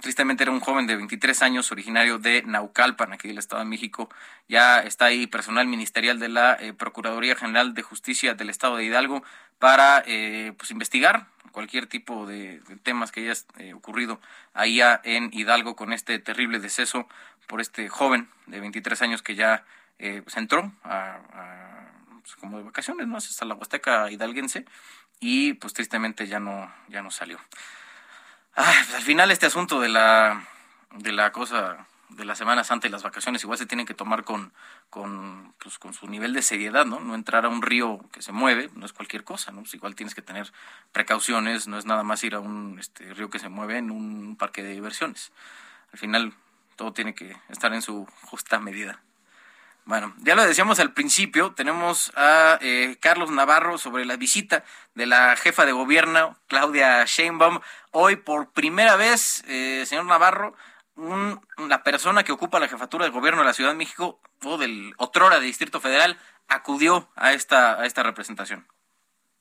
tristemente era un joven de 23 años, originario de Naucalpan, aquí del Estado de México. Ya está ahí personal ministerial de la eh, Procuraduría General de Justicia del Estado de Hidalgo para eh, pues investigar cualquier tipo de, temas que haya ocurrido ahí en Hidalgo con este terrible deceso por este joven de 23 años que ya se pues, entró a pues, como de vacaciones, ¿no? Hasta la Huasteca hidalguense y pues tristemente ya no, ya no salió. Pues, al final este asunto de la, de la cosa de la Semana Santa y las vacaciones igual se tienen que tomar con, con, pues, con su nivel de seriedad, ¿no? No entrar a un río que se mueve, no es cualquier cosa, ¿no? Pues, igual tienes que tener precauciones, no es nada más ir a un este, río que se mueve en un parque de diversiones. Al final todo tiene que estar en su justa medida. Bueno, ya lo decíamos al principio, tenemos a eh, Carlos Navarro sobre la visita de la jefa de gobierno, Claudia Sheinbaum. Hoy, por primera vez, eh, señor Navarro, la persona que ocupa la jefatura de gobierno de la Ciudad de México o del otrora Distrito Federal acudió a esta, a esta representación.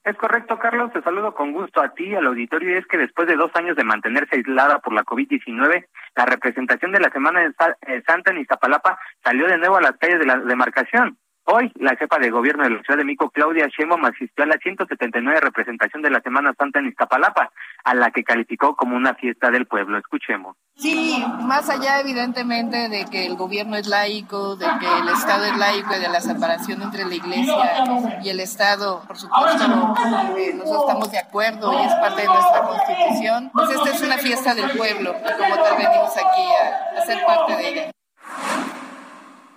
Es correcto, Carlos. Te saludo con gusto a ti, al auditorio. Y es que después de dos años de mantenerse aislada por la COVID-19, la representación de la Semana de eh, Santa en Iztapalapa salió de nuevo a las calles de la demarcación. Hoy, la jefa de gobierno de la Ciudad de México, Claudia Sheinbaum, asistió a la 179 representación de la Semana Santa en Iztapalapa, a la que calificó como una fiesta del pueblo. Escuchemos. Sí, más allá evidentemente de que el gobierno es laico, de que el Estado es laico y de la separación entre la Iglesia y el Estado, por supuesto, eh, nosotros estamos de acuerdo y es parte de nuestra constitución, pues esta es una fiesta del pueblo y como tal venimos aquí a ser parte de ella.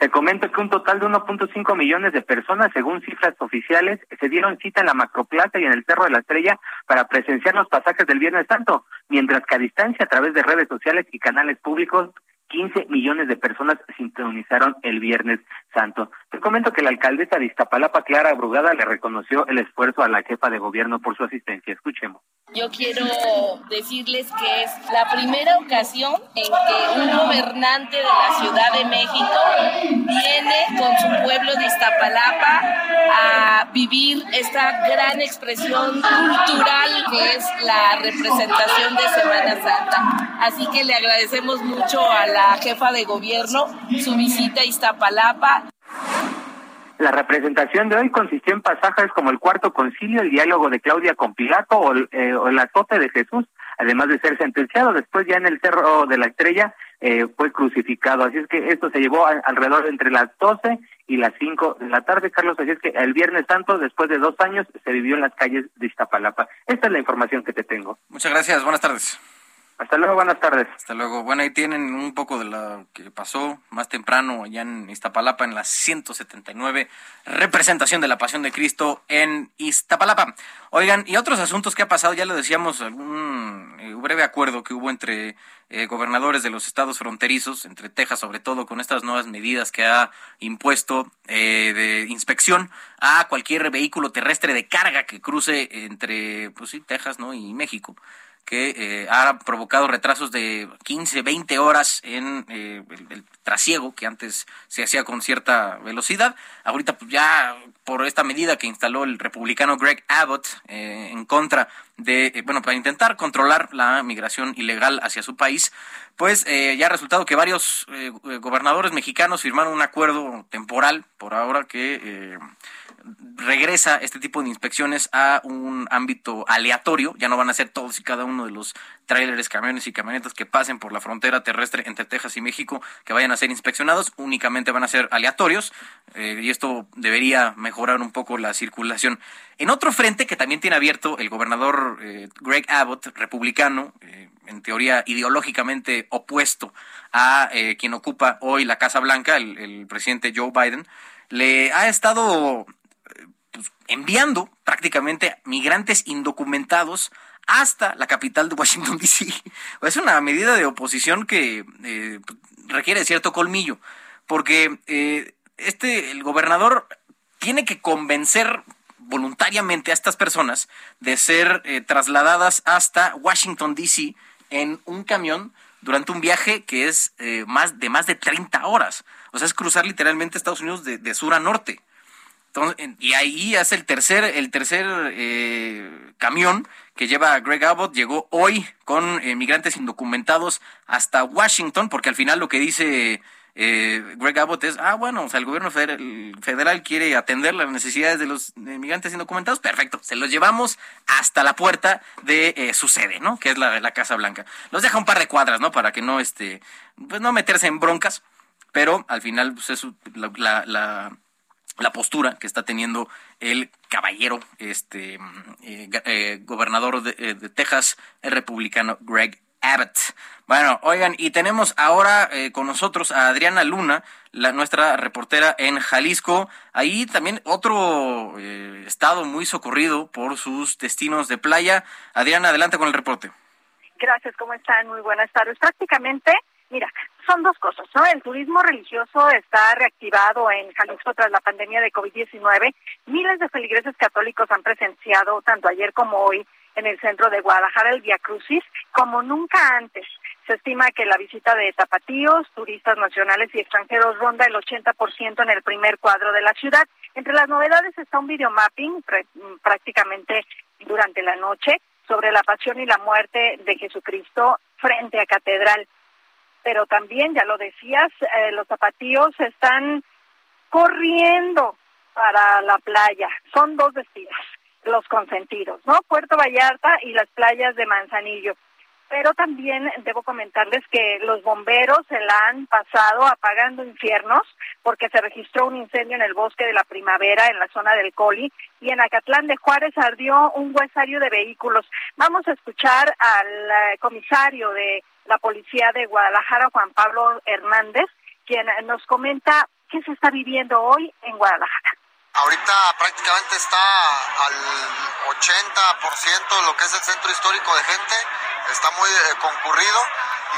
Te comento que un total de 1.5 millones de personas, según cifras oficiales, se dieron cita en la Macroplaza y en el Cerro de la Estrella para presenciar los pasajes del Viernes Santo, mientras que a distancia, a través de redes sociales y canales públicos, 15 millones de personas sintonizaron el Viernes Santo. Te comento que la alcaldesa de Iztapalapa, Clara Brugada, le reconoció el esfuerzo a la jefa de gobierno por su asistencia. Escuchemos. Yo quiero decirles que es la primera ocasión en que un gobernante de la Ciudad de México viene con su pueblo de Iztapalapa a vivir esta gran expresión cultural que es la representación de Semana Santa. Así que le agradecemos mucho a la jefa de gobierno su visita a Iztapalapa. La representación de hoy consistió en pasajes como el cuarto concilio, el diálogo de Claudia con Pilato o el, eh, azote de Jesús, además de ser sentenciado. Después ya en el Cerro de la Estrella eh, fue crucificado. Así es que esto se llevó alrededor entre las 12 y las 5 de la tarde, Carlos. Así es que el Viernes Santo, después de dos años, se vivió en las calles de Iztapalapa. Esta es la información que te tengo. Muchas gracias. Buenas tardes. Hasta luego, buenas tardes. Hasta luego. Bueno, ahí tienen un poco de lo que pasó más temprano allá en Iztapalapa, en la 179 representación de la Pasión de Cristo en Iztapalapa. Oigan, y otros asuntos que ha pasado, ya lo decíamos, algún eh, breve acuerdo que hubo entre eh, gobernadores de los estados fronterizos, entre Texas sobre todo, con estas nuevas medidas que ha impuesto eh, de inspección a cualquier vehículo terrestre de carga que cruce entre, pues sí, Texas, ¿no? Y México que eh, ha provocado retrasos de 15, 20 horas en eh, el, trasiego que antes se hacía con cierta velocidad. Ahorita pues ya por esta medida que instaló el republicano Greg Abbott eh, en contra de, bueno, para intentar controlar la migración ilegal hacia su país, pues ya ha resultado que varios gobernadores mexicanos firmaron un acuerdo temporal por ahora que regresa este tipo de inspecciones a un ámbito aleatorio, ya no van a ser todos y cada uno de los tráileres, camiones y camionetas que pasen por la frontera terrestre entre Texas y México que vayan a ser inspeccionados, únicamente van a ser aleatorios eh, y esto debería mejorar un poco la circulación. En otro frente que también tiene abierto el gobernador eh, Greg Abbott, republicano, eh, en teoría ideológicamente opuesto a quien ocupa hoy la Casa Blanca, el, presidente Joe Biden, le ha estado enviando prácticamente migrantes indocumentados hasta la capital de Washington, D.C. Es una medida de oposición que eh, requiere cierto colmillo, porque eh, este, el gobernador tiene que convencer voluntariamente a estas personas de ser eh, trasladadas hasta Washington, D.C. en un camión durante un viaje que es más de más de 30 horas. O sea, es cruzar literalmente Estados Unidos de sur a norte y ahí hace el tercer, el tercer eh, camión que lleva a Greg Abbott. Llegó hoy con eh, migrantes indocumentados hasta Washington, porque al final lo que dice eh, Greg Abbott es, ah, bueno, o sea, el gobierno federal, quiere atender las necesidades de los migrantes indocumentados. Perfecto, se los llevamos hasta la puerta de su sede, ¿no? Que es la, la Casa Blanca. Los deja un par de cuadras, ¿no? Para que no, este, pues no meterse en broncas. Pero al final, pues es la la postura que está teniendo el caballero, este eh, eh, gobernador eh, de, Texas, el republicano Greg Abbott. Bueno, oigan, y tenemos ahora con nosotros a Adriana Luna, la, nuestra reportera en Jalisco. Ahí también otro estado muy socorrido por sus destinos de playa. Adriana, adelante con el reporte. Gracias, ¿cómo están? Muy buenas tardes. Prácticamente Mira, son dos cosas, ¿no? El turismo religioso está reactivado en Jalisco tras la pandemia de COVID-19. Miles de feligreses católicos han presenciado, tanto ayer como hoy, en el centro de Guadalajara el Via Crucis, como nunca antes. Se estima que la visita de tapatíos, turistas nacionales y extranjeros ronda el 80% en el primer cuadro de la ciudad. Entre las novedades está un videomapping prácticamente durante la noche sobre la pasión y la muerte de Jesucristo frente a Catedral pero también, ya lo decías, eh, los zapatillos están corriendo para la playa. Son dos destinos, los consentidos, ¿no? Puerto Vallarta y las playas de Manzanillo. Pero también debo comentarles que los bomberos se la han pasado apagando infiernos porque se registró un incendio en el bosque de la primavera en la zona del Coli y en Acatlán de Juárez ardió un huesario de vehículos. Vamos a escuchar al eh, comisario de la policía de Guadalajara, Juan Pablo Hernández, quien nos comenta qué se está viviendo hoy en Guadalajara. Ahorita prácticamente está al 80% lo que es el centro histórico de gente, está muy eh, concurrido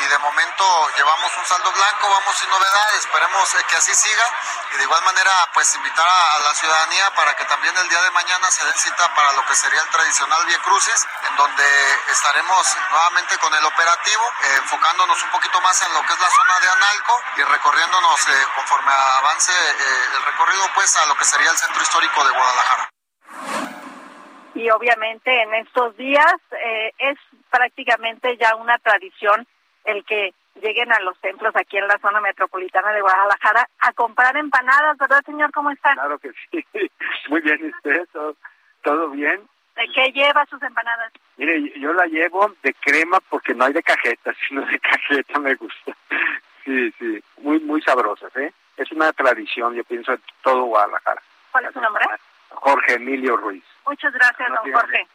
y de momento llevamos un saldo blanco, vamos sin novedades, esperemos eh, que así siga. Y de igual manera pues invitar a, la ciudadanía para que también el día de mañana se den cita para lo que sería el tradicional Vía Crucis, en donde estaremos nuevamente con el operativo, eh, enfocándonos un poquito más en lo que es la zona de Analco y recorriéndonos eh, conforme avance el recorrido pues a lo que sería el centro histórico de Guadalajara. Y obviamente en estos días es prácticamente ya una tradición el que lleguen a los templos aquí en la zona metropolitana de Guadalajara a comprar empanadas, ¿verdad, señor? ¿Cómo está? Claro que sí. Muy bien, usted, todo, bien. ¿De qué lleva sus empanadas? Mire, yo la llevo de crema porque no hay de cajeta, sino de cajeta me gusta. Sí, sí, muy, muy sabrosas, ¿eh? Es una tradición, yo pienso, en todo Guadalajara. ¿Cuál es su nombre? Jorge Emilio Ruiz. Muchas gracias, don Jorge.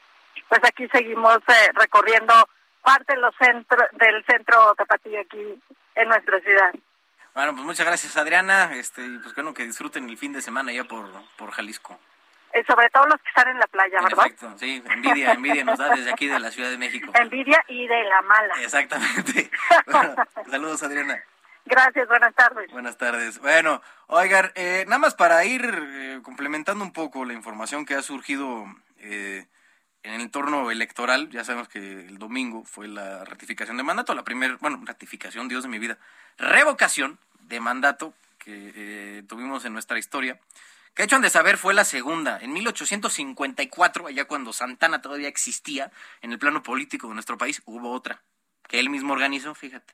Pues aquí seguimos eh, recorriendo parte de los centros del centro Tapatío aquí en nuestra ciudad. Bueno, pues muchas gracias Adriana, este, pues bueno, que disfruten el fin de semana ya por, por Jalisco. Eh, sobre todo los que están en la playa, ¿verdad? Perfecto, sí, envidia, envidia nos da desde aquí de la Ciudad de México. Envidia y de la mala. Exactamente. saludos Adriana. Gracias, buenas tardes. Buenas tardes. Bueno, oigan, eh, nada más para ir eh, complementando un poco la información que ha surgido eh, en el entorno electoral, ya sabemos que el domingo fue la ratificación de mandato, la primera, bueno, ratificación, Dios de mi vida, revocación de mandato que eh, tuvimos en nuestra historia, que hecho han de saber fue la segunda. En 1854, allá cuando Santana todavía existía en el plano político de nuestro país, hubo otra, que él mismo organizó, fíjate,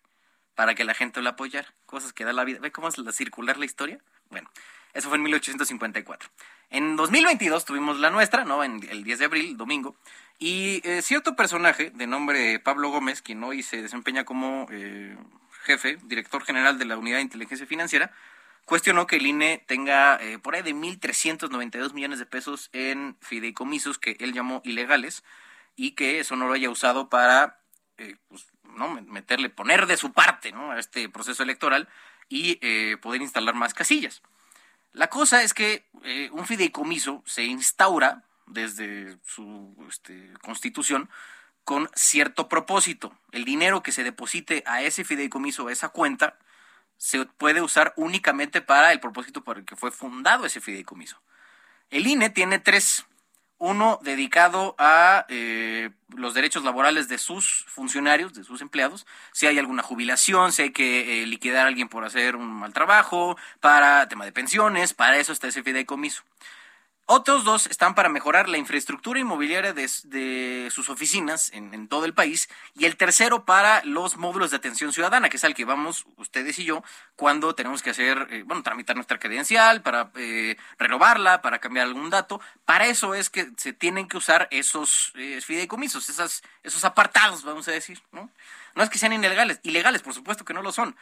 para que la gente lo apoyara. Cosas que da la vida. ¿Ve cómo es la circular la historia? Bueno, eso fue en 1854. En 2022 tuvimos la nuestra, ¿no? En el 10 de abril, domingo. Y eh, cierto personaje de nombre Pablo Gómez, quien hoy se desempeña como eh, jefe, director general de la Unidad de Inteligencia Financiera, cuestionó que el INE tenga eh, por ahí de 1.392 millones de pesos en fideicomisos que él llamó ilegales y que eso no lo haya usado para pues, ¿no? meterle, poner de su parte ¿no? a este proceso electoral y poder instalar más casillas. La cosa es que un fideicomiso se instaura desde su este, constitución con cierto propósito. El dinero que se deposite a ese fideicomiso, a esa cuenta, se puede usar únicamente para el propósito por el que fue fundado ese fideicomiso. El INE tiene tres. Uno dedicado a eh, los derechos laborales de sus funcionarios, de sus empleados, si hay alguna jubilación, si hay que eh, liquidar a alguien por hacer un mal trabajo, para tema de pensiones, para eso está ese fideicomiso. Otros dos están para mejorar la infraestructura inmobiliaria de, sus oficinas en, todo el país. Y el tercero para los módulos de atención ciudadana, que es al que vamos ustedes y yo cuando tenemos que hacer, eh, bueno, tramitar nuestra credencial, para eh, renovarla, para cambiar algún dato. Para eso es que se tienen que usar esos eh, fideicomisos, esos apartados, vamos a decir, ¿no? No es que sean ilegales, ilegales, por supuesto que no lo son.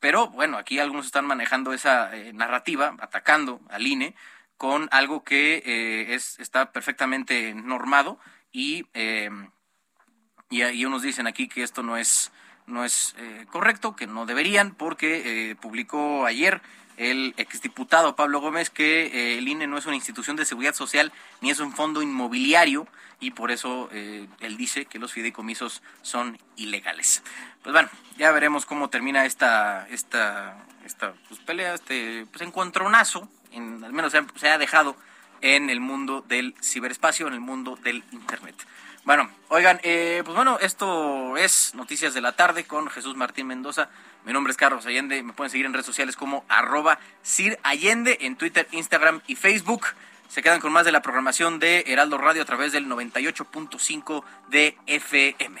Pero bueno, aquí algunos están manejando esa narrativa, atacando al INE con algo que eh, es, está perfectamente normado y, eh, y, unos dicen aquí que esto no es, no es eh, correcto, que no deberían, porque publicó ayer el exdiputado Pablo Gómez que el INE no es una institución de seguridad social ni es un fondo inmobiliario y por eso él dice que los fideicomisos son ilegales. Pues bueno, ya veremos cómo termina esta, esta, esta pues, pelea, este pues, encontronazo al menos se ha, dejado en el mundo del ciberespacio, en el mundo del Internet. Bueno, oigan, eh, pues bueno, esto es Noticias de la Tarde con Jesús Martín Mendoza. Mi nombre es Carlos Allende. Me pueden seguir en redes sociales como arroba Sir Allende en Twitter, Instagram y Facebook. Se quedan con más de la programación de Heraldo Radio a través del 98.5 de FM.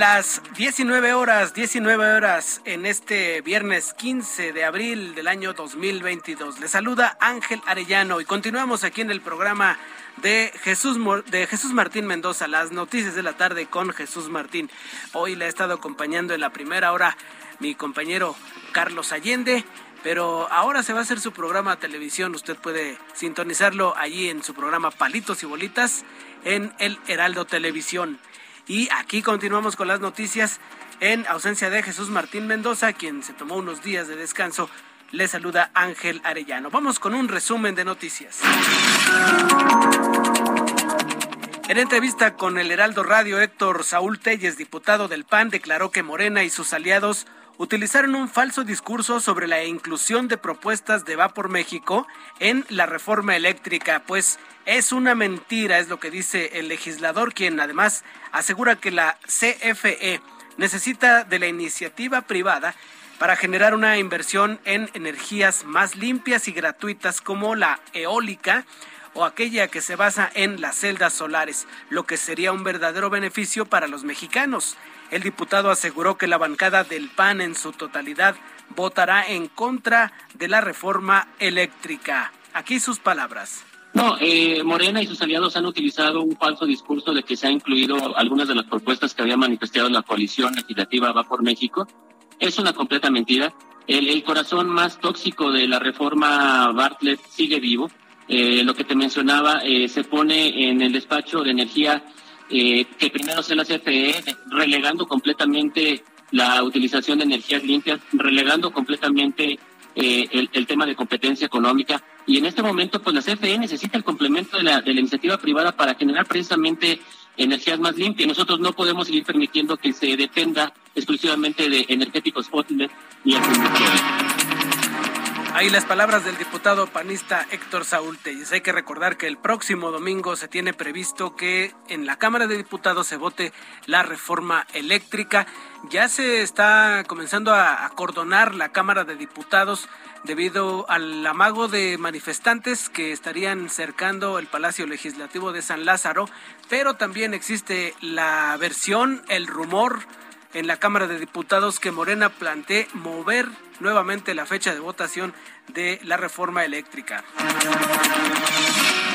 Las 19 horas, 19 horas en este viernes 15 de abril del año 2022. Le saluda Ángel Arellano y continuamos aquí en el programa de Jesús, de Jesús Martín Mendoza, las noticias de la tarde con Jesús Martín. Hoy le ha estado acompañando en la primera hora mi compañero Carlos Allende. Pero ahora se va a hacer su programa televisión. Usted puede sintonizarlo allí en su programa Palitos y Bolitas en el Heraldo Televisión. Y aquí continuamos con las noticias en ausencia de Jesús Martín Mendoza, quien se tomó unos días de descanso. Le saluda Ángel Arellano. Vamos con un resumen de noticias. En entrevista con el Heraldo Radio, Héctor Saúl Telles, diputado del PAN, declaró que Morena y sus aliados utilizaron un falso discurso sobre la inclusión de propuestas de Va por México en la reforma eléctrica, pues es una mentira, es lo que dice el legislador, quien además asegura que la CFE necesita de la iniciativa privada para generar una inversión en energías más limpias y gratuitas como la eólica o aquella que se basa en las celdas solares, lo que sería un verdadero beneficio para los mexicanos. El diputado aseguró que la bancada del PAN en su totalidad votará en contra de la reforma eléctrica. Aquí sus palabras. No, eh, Morena y sus aliados han utilizado un falso discurso de que se ha incluido algunas de las propuestas que había manifestado la coalición legislativa Va por México. Es una completa mentira. El, corazón más tóxico de la reforma Bartlett sigue vivo. Eh, lo que te mencionaba, eh, se pone en el despacho de energía que primero sea la CFE, relegando completamente la utilización de energías limpias, relegando completamente el, el, tema de competencia económica. Y en este momento, pues la CFE necesita el complemento de la, de la iniciativa privada para generar precisamente energías más limpias. Nosotros no podemos seguir permitiendo que se dependa exclusivamente de energéticos fósiles y combustibles. Ahí las palabras del diputado panista Héctor Saúl Telles. Hay que recordar que el próximo domingo se tiene previsto que en la Cámara de Diputados se vote la reforma eléctrica. Ya se está comenzando a acordonar la Cámara de Diputados debido al amago de manifestantes que estarían cercando el Palacio Legislativo de San Lázaro, pero también existe la versión, el rumor en la Cámara de Diputados que Morena plantee mover nuevamente la fecha de votación de la reforma eléctrica.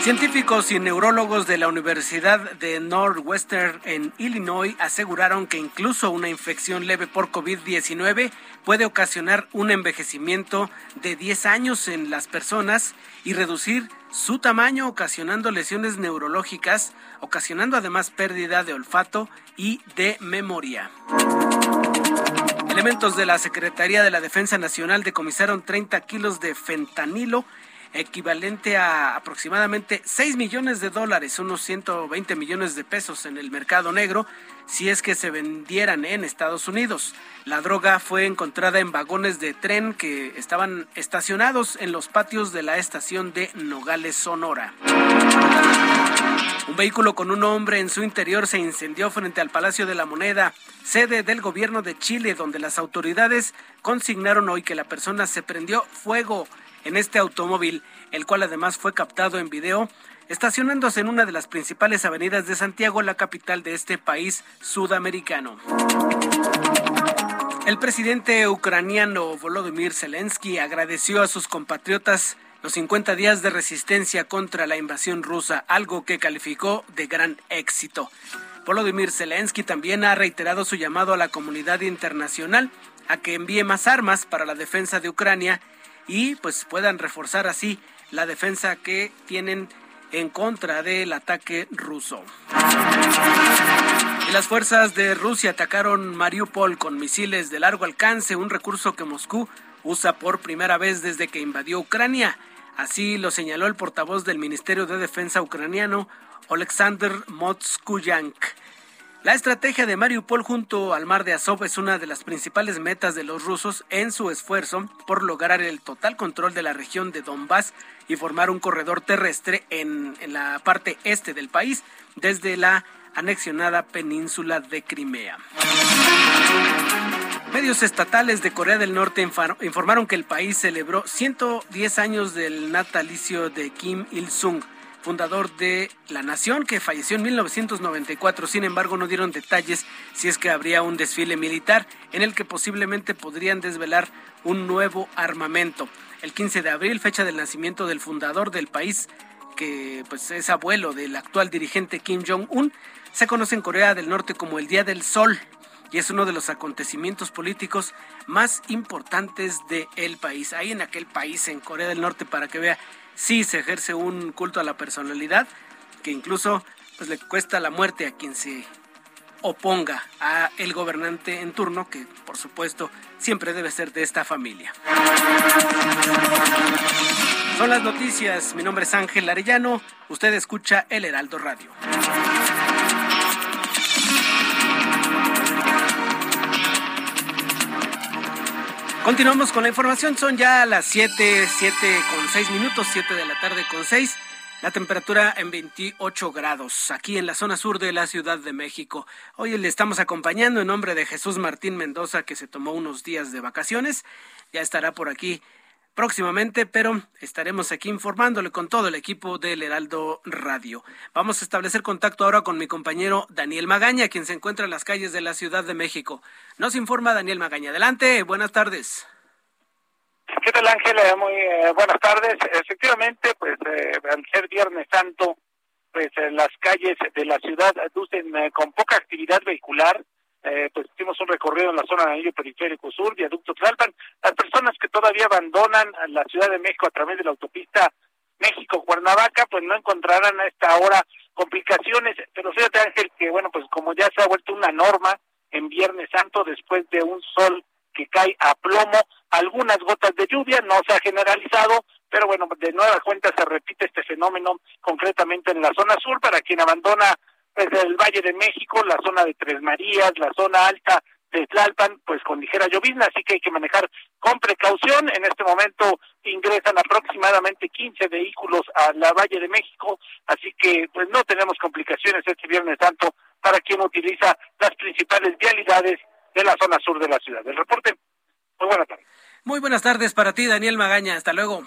Científicos y neurólogos de la Universidad de Northwestern en Illinois aseguraron que incluso una infección leve por COVID-19 puede ocasionar un envejecimiento de 10 años en las personas y reducir su tamaño ocasionando lesiones neurológicas, ocasionando además pérdida de olfato y de memoria. Elementos de la Secretaría de la Defensa Nacional decomisaron 30 kilos de fentanilo equivalente a aproximadamente 6 millones de dólares, unos 120 millones de pesos en el mercado negro, si es que se vendieran en Estados Unidos. La droga fue encontrada en vagones de tren que estaban estacionados en los patios de la estación de Nogales, Sonora. Un vehículo con un hombre en su interior se incendió frente al Palacio de la Moneda, sede del gobierno de Chile, donde las autoridades consignaron hoy que la persona se prendió fuego en este automóvil, el cual además fue captado en video estacionándose en una de las principales avenidas de Santiago, la capital de este país sudamericano. El presidente ucraniano Volodymyr Zelensky agradeció a sus compatriotas los 50 días de resistencia contra la invasión rusa, algo que calificó de gran éxito. Volodymyr Zelensky también ha reiterado su llamado a la comunidad internacional a que envíe más armas para la defensa de Ucrania y pues puedan reforzar así la defensa que tienen en contra del ataque ruso. Las fuerzas de Rusia atacaron Mariupol con misiles de largo alcance, un recurso que Moscú usa por primera vez desde que invadió Ucrania. Así lo señaló el portavoz del Ministerio de Defensa ucraniano, Oleksandr Motskuyank. La estrategia de Mariupol junto al mar de Azov es una de las principales metas de los rusos en su esfuerzo por lograr el total control de la región de Donbass y formar un corredor terrestre en, en la parte este del país desde la anexionada península de Crimea. Medios estatales de Corea del Norte informaron que el país celebró 110 años del natalicio de Kim Il-sung fundador de la nación, que falleció en 1994. Sin embargo, no dieron detalles si es que habría un desfile militar en el que posiblemente podrían desvelar un nuevo armamento. El 15 de abril, fecha del nacimiento del fundador del país, que pues es abuelo del actual dirigente Kim Jong-un, se conoce en Corea del Norte como el Día del Sol y es uno de los acontecimientos políticos más importantes del país. Ahí en aquel país, en Corea del Norte, para que vea sí se ejerce un culto a la personalidad que incluso pues le cuesta la muerte a quien se oponga a el gobernante en turno, que por supuesto siempre debe ser de esta familia. Son las noticias, mi nombre es Ángel Arellano, usted escucha El Heraldo Radio. Continuamos con la información, son ya las 7, 7 con 6 minutos, 7 de la tarde con 6. La temperatura en 28 grados, aquí en la zona sur de la Ciudad de México. Hoy le estamos acompañando en nombre de Jesús Martín Mendoza, que se tomó unos días de vacaciones. Ya estará por aquí próximamente, pero estaremos aquí informándole con todo el equipo del Heraldo Radio. Vamos a establecer contacto ahora con mi compañero Daniel Magaña, quien se encuentra en las calles de la Ciudad de México. Nos informa Daniel Magaña. Adelante, buenas tardes. ¿Qué tal Ángel? Eh, muy eh, buenas tardes. Efectivamente, pues eh, al ser Viernes Santo, pues las calles de la ciudad lucen con poca actividad vehicular. Pues hicimos un recorrido en la zona de anillo periférico sur, viaducto Tlalpan. Las personas que todavía abandonan la Ciudad de México a través de la autopista México-Cuernavaca, pues no encontrarán a esta hora complicaciones. Pero fíjate Ángel que, bueno, pues como ya se ha vuelto una norma en Viernes Santo, después de un sol que cae a plomo, algunas gotas de lluvia, no se ha generalizado, pero bueno, de nueva cuenta se repite este fenómeno concretamente en la zona sur, para quien abandona desde el Valle de México, la zona de Tres Marías, la zona alta de Tlalpan, pues con ligera llovizna, así que hay que manejar con precaución. En este momento ingresan aproximadamente 15 vehículos a la Valle de México, así que pues no tenemos complicaciones este Viernes Santo para quien utiliza las principales vialidades de la zona sur de la ciudad. El reporte, muy buenas tardes. Muy buenas tardes para ti, Daniel Magaña. Hasta luego.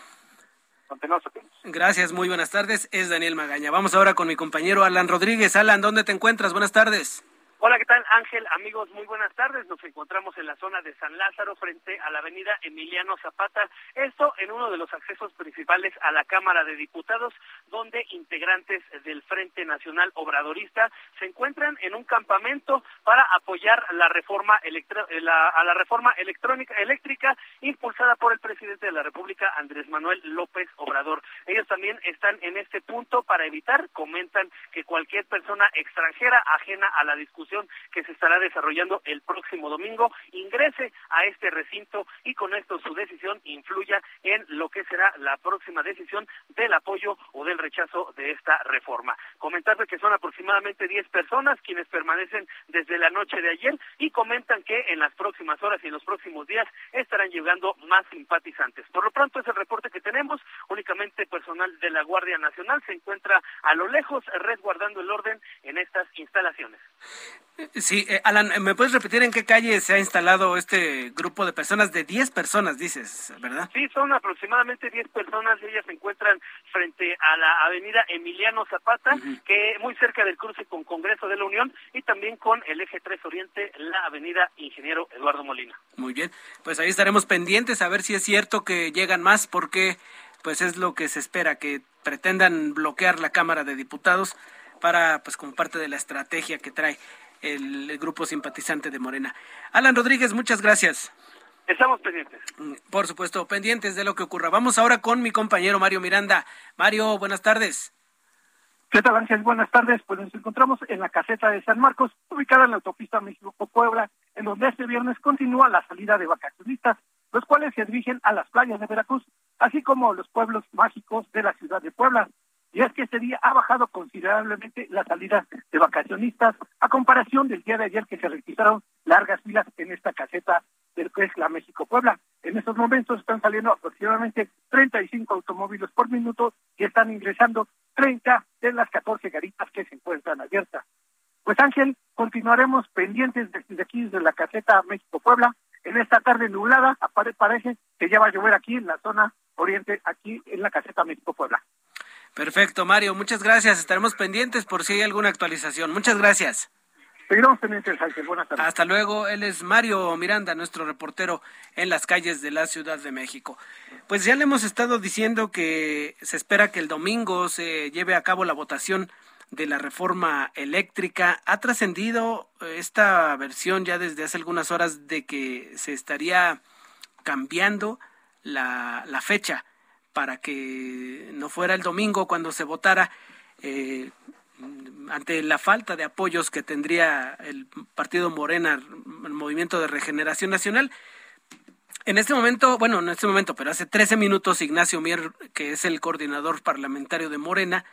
Gracias, muy buenas tardes. Es Daniel Magaña. Vamos ahora con mi compañero Alan Rodríguez. Alan, ¿dónde te encuentras? Buenas tardes. Hola, ¿qué tal Ángel? Amigos, muy buenas tardes. Nos encontramos en la zona de San Lázaro frente a la avenida Emiliano Zapata. Esto en uno de los accesos principales a la Cámara de Diputados, donde integrantes del Frente Nacional Obradorista se encuentran en un campamento para apoyar la reforma eh, la, a la reforma electrónica eléctrica impulsada por el presidente de la República, Andrés Manuel López Obrador. Ellos también están en este punto para evitar, comentan que cualquier persona extranjera ajena a la discusión que se estará desarrollando el próximo domingo ingrese a este recinto y con esto su decisión influya en lo que será la próxima decisión del apoyo o del rechazo de esta reforma. Comentarle que son aproximadamente 10 personas quienes permanecen desde la noche de ayer y comentan que en las próximas horas y en los próximos días estarán llegando más simpatizantes. Por lo pronto es el reporte que tenemos. Únicamente personal de la Guardia Nacional se encuentra a lo lejos resguardando el orden en estas instalaciones. Sí, eh, Alan, ¿me puedes repetir en qué calle se ha instalado este grupo de personas? De 10 personas, dices, ¿verdad? Sí, son aproximadamente 10 personas. Ellas se encuentran frente a la avenida Emiliano Zapata, que muy cerca del cruce con Congreso de la Unión y también con el eje 3 Oriente, la avenida Ingeniero Eduardo Molina. Muy bien, pues ahí estaremos pendientes a ver si es cierto que llegan más, porque pues es lo que se espera, que pretendan bloquear la Cámara de Diputados para, pues como parte de la estrategia que trae el, grupo simpatizante de Morena. Alan Rodríguez, muchas gracias. Estamos pendientes. Mm, por supuesto, pendientes de lo que ocurra. Vamos ahora con mi compañero Mario Miranda. Mario, buenas tardes. ¿Qué tal, Ángel? Buenas tardes. Pues nos encontramos en la caseta de San Marcos, ubicada en la autopista México-Puebla, en donde este viernes continúa la salida de vacacionistas, los cuales se dirigen a las playas de Veracruz, así como los pueblos mágicos de la ciudad de Puebla y es que este día ha bajado considerablemente la salida de vacacionistas a comparación del día de ayer que se registraron largas filas en esta caseta del que es la México Puebla. En estos momentos están saliendo aproximadamente 35 automóviles por minuto y están ingresando 30 de las 14 garitas que se encuentran abiertas. Pues Ángel, continuaremos pendientes desde aquí, desde la caseta México Puebla. En esta tarde nublada, parece que ya va a llover aquí en la zona oriente, aquí en la caseta México Puebla. Perfecto, Mario. Muchas gracias. Estaremos pendientes por si hay alguna actualización. Muchas gracias. Seguiremos pendientes, Buenas tardes. Hasta luego. Él es Mario Miranda, nuestro reportero en las calles de la Ciudad de México. Pues ya le hemos estado diciendo que se espera que el domingo se lleve a cabo la votación de la reforma eléctrica. Ha trascendido eh, esta versión ya desde hace algunas horas de que se estaría cambiando la, la fecha para que no fuera el domingo cuando se votara eh, ante la falta de apoyos que tendría el partido Morena, el Movimiento de Regeneración Nacional. En este momento, bueno, en este momento, pero hace 13 minutos, Ignacio Mier, que es el coordinador parlamentario de Morena,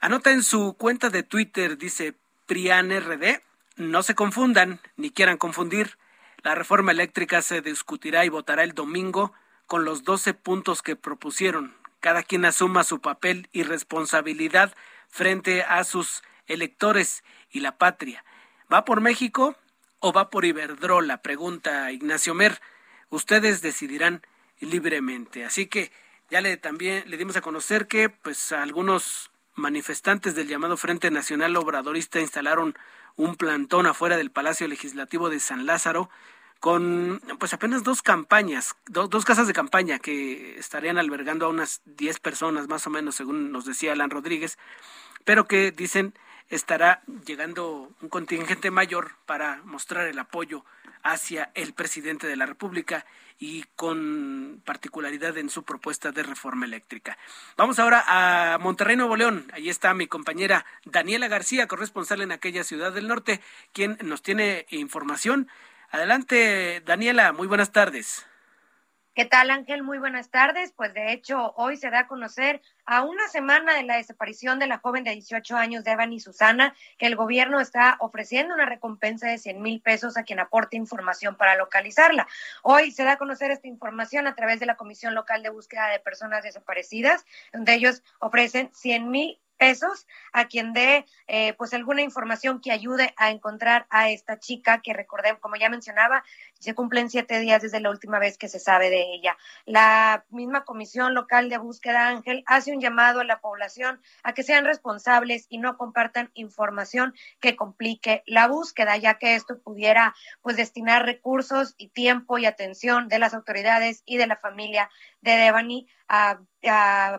anota en su cuenta de Twitter, dice PrianRD, no se confundan ni quieran confundir, la reforma eléctrica se discutirá y votará el domingo con los 12 puntos que propusieron. Cada quien asuma su papel y responsabilidad frente a sus electores y la patria. ¿Va por México o va por Iberdrola? Pregunta Ignacio Mer. Ustedes decidirán. libremente. Así que ya le también le dimos a conocer que pues algunos manifestantes del llamado Frente Nacional Obradorista instalaron un plantón afuera del Palacio Legislativo de San Lázaro con pues apenas dos campañas, dos casas de campaña que estarían albergando a unas 10 personas más o menos, según nos decía Alan Rodríguez, pero que dicen estará llegando un contingente mayor para mostrar el apoyo hacia el presidente de la República y con particularidad en su propuesta de reforma eléctrica. Vamos ahora a Monterrey, Nuevo León. Allí está mi compañera Daniela García, corresponsal en aquella ciudad del norte, quien nos tiene información Adelante, Daniela, muy buenas tardes. ¿Qué tal, Ángel? Muy buenas tardes. Pues de hecho, hoy se da a conocer a una semana de la desaparición de la joven de 18 años, Devani Susana, que el gobierno está ofreciendo una recompensa de 100 mil pesos a quien aporte información para localizarla. Hoy se da a conocer esta información a través de la Comisión Local de Búsqueda de Personas Desaparecidas, donde ellos ofrecen 100 mil a quien dé eh, pues alguna información que ayude a encontrar a esta chica que recordemos, como ya mencionaba, se cumplen siete días desde la última vez que se sabe de ella. La misma Comisión Local de Búsqueda Ángel hace un llamado a la población a que sean responsables y no compartan información que complique la búsqueda, ya que esto pudiera pues destinar recursos y tiempo y atención de las autoridades y de la familia de Devani a,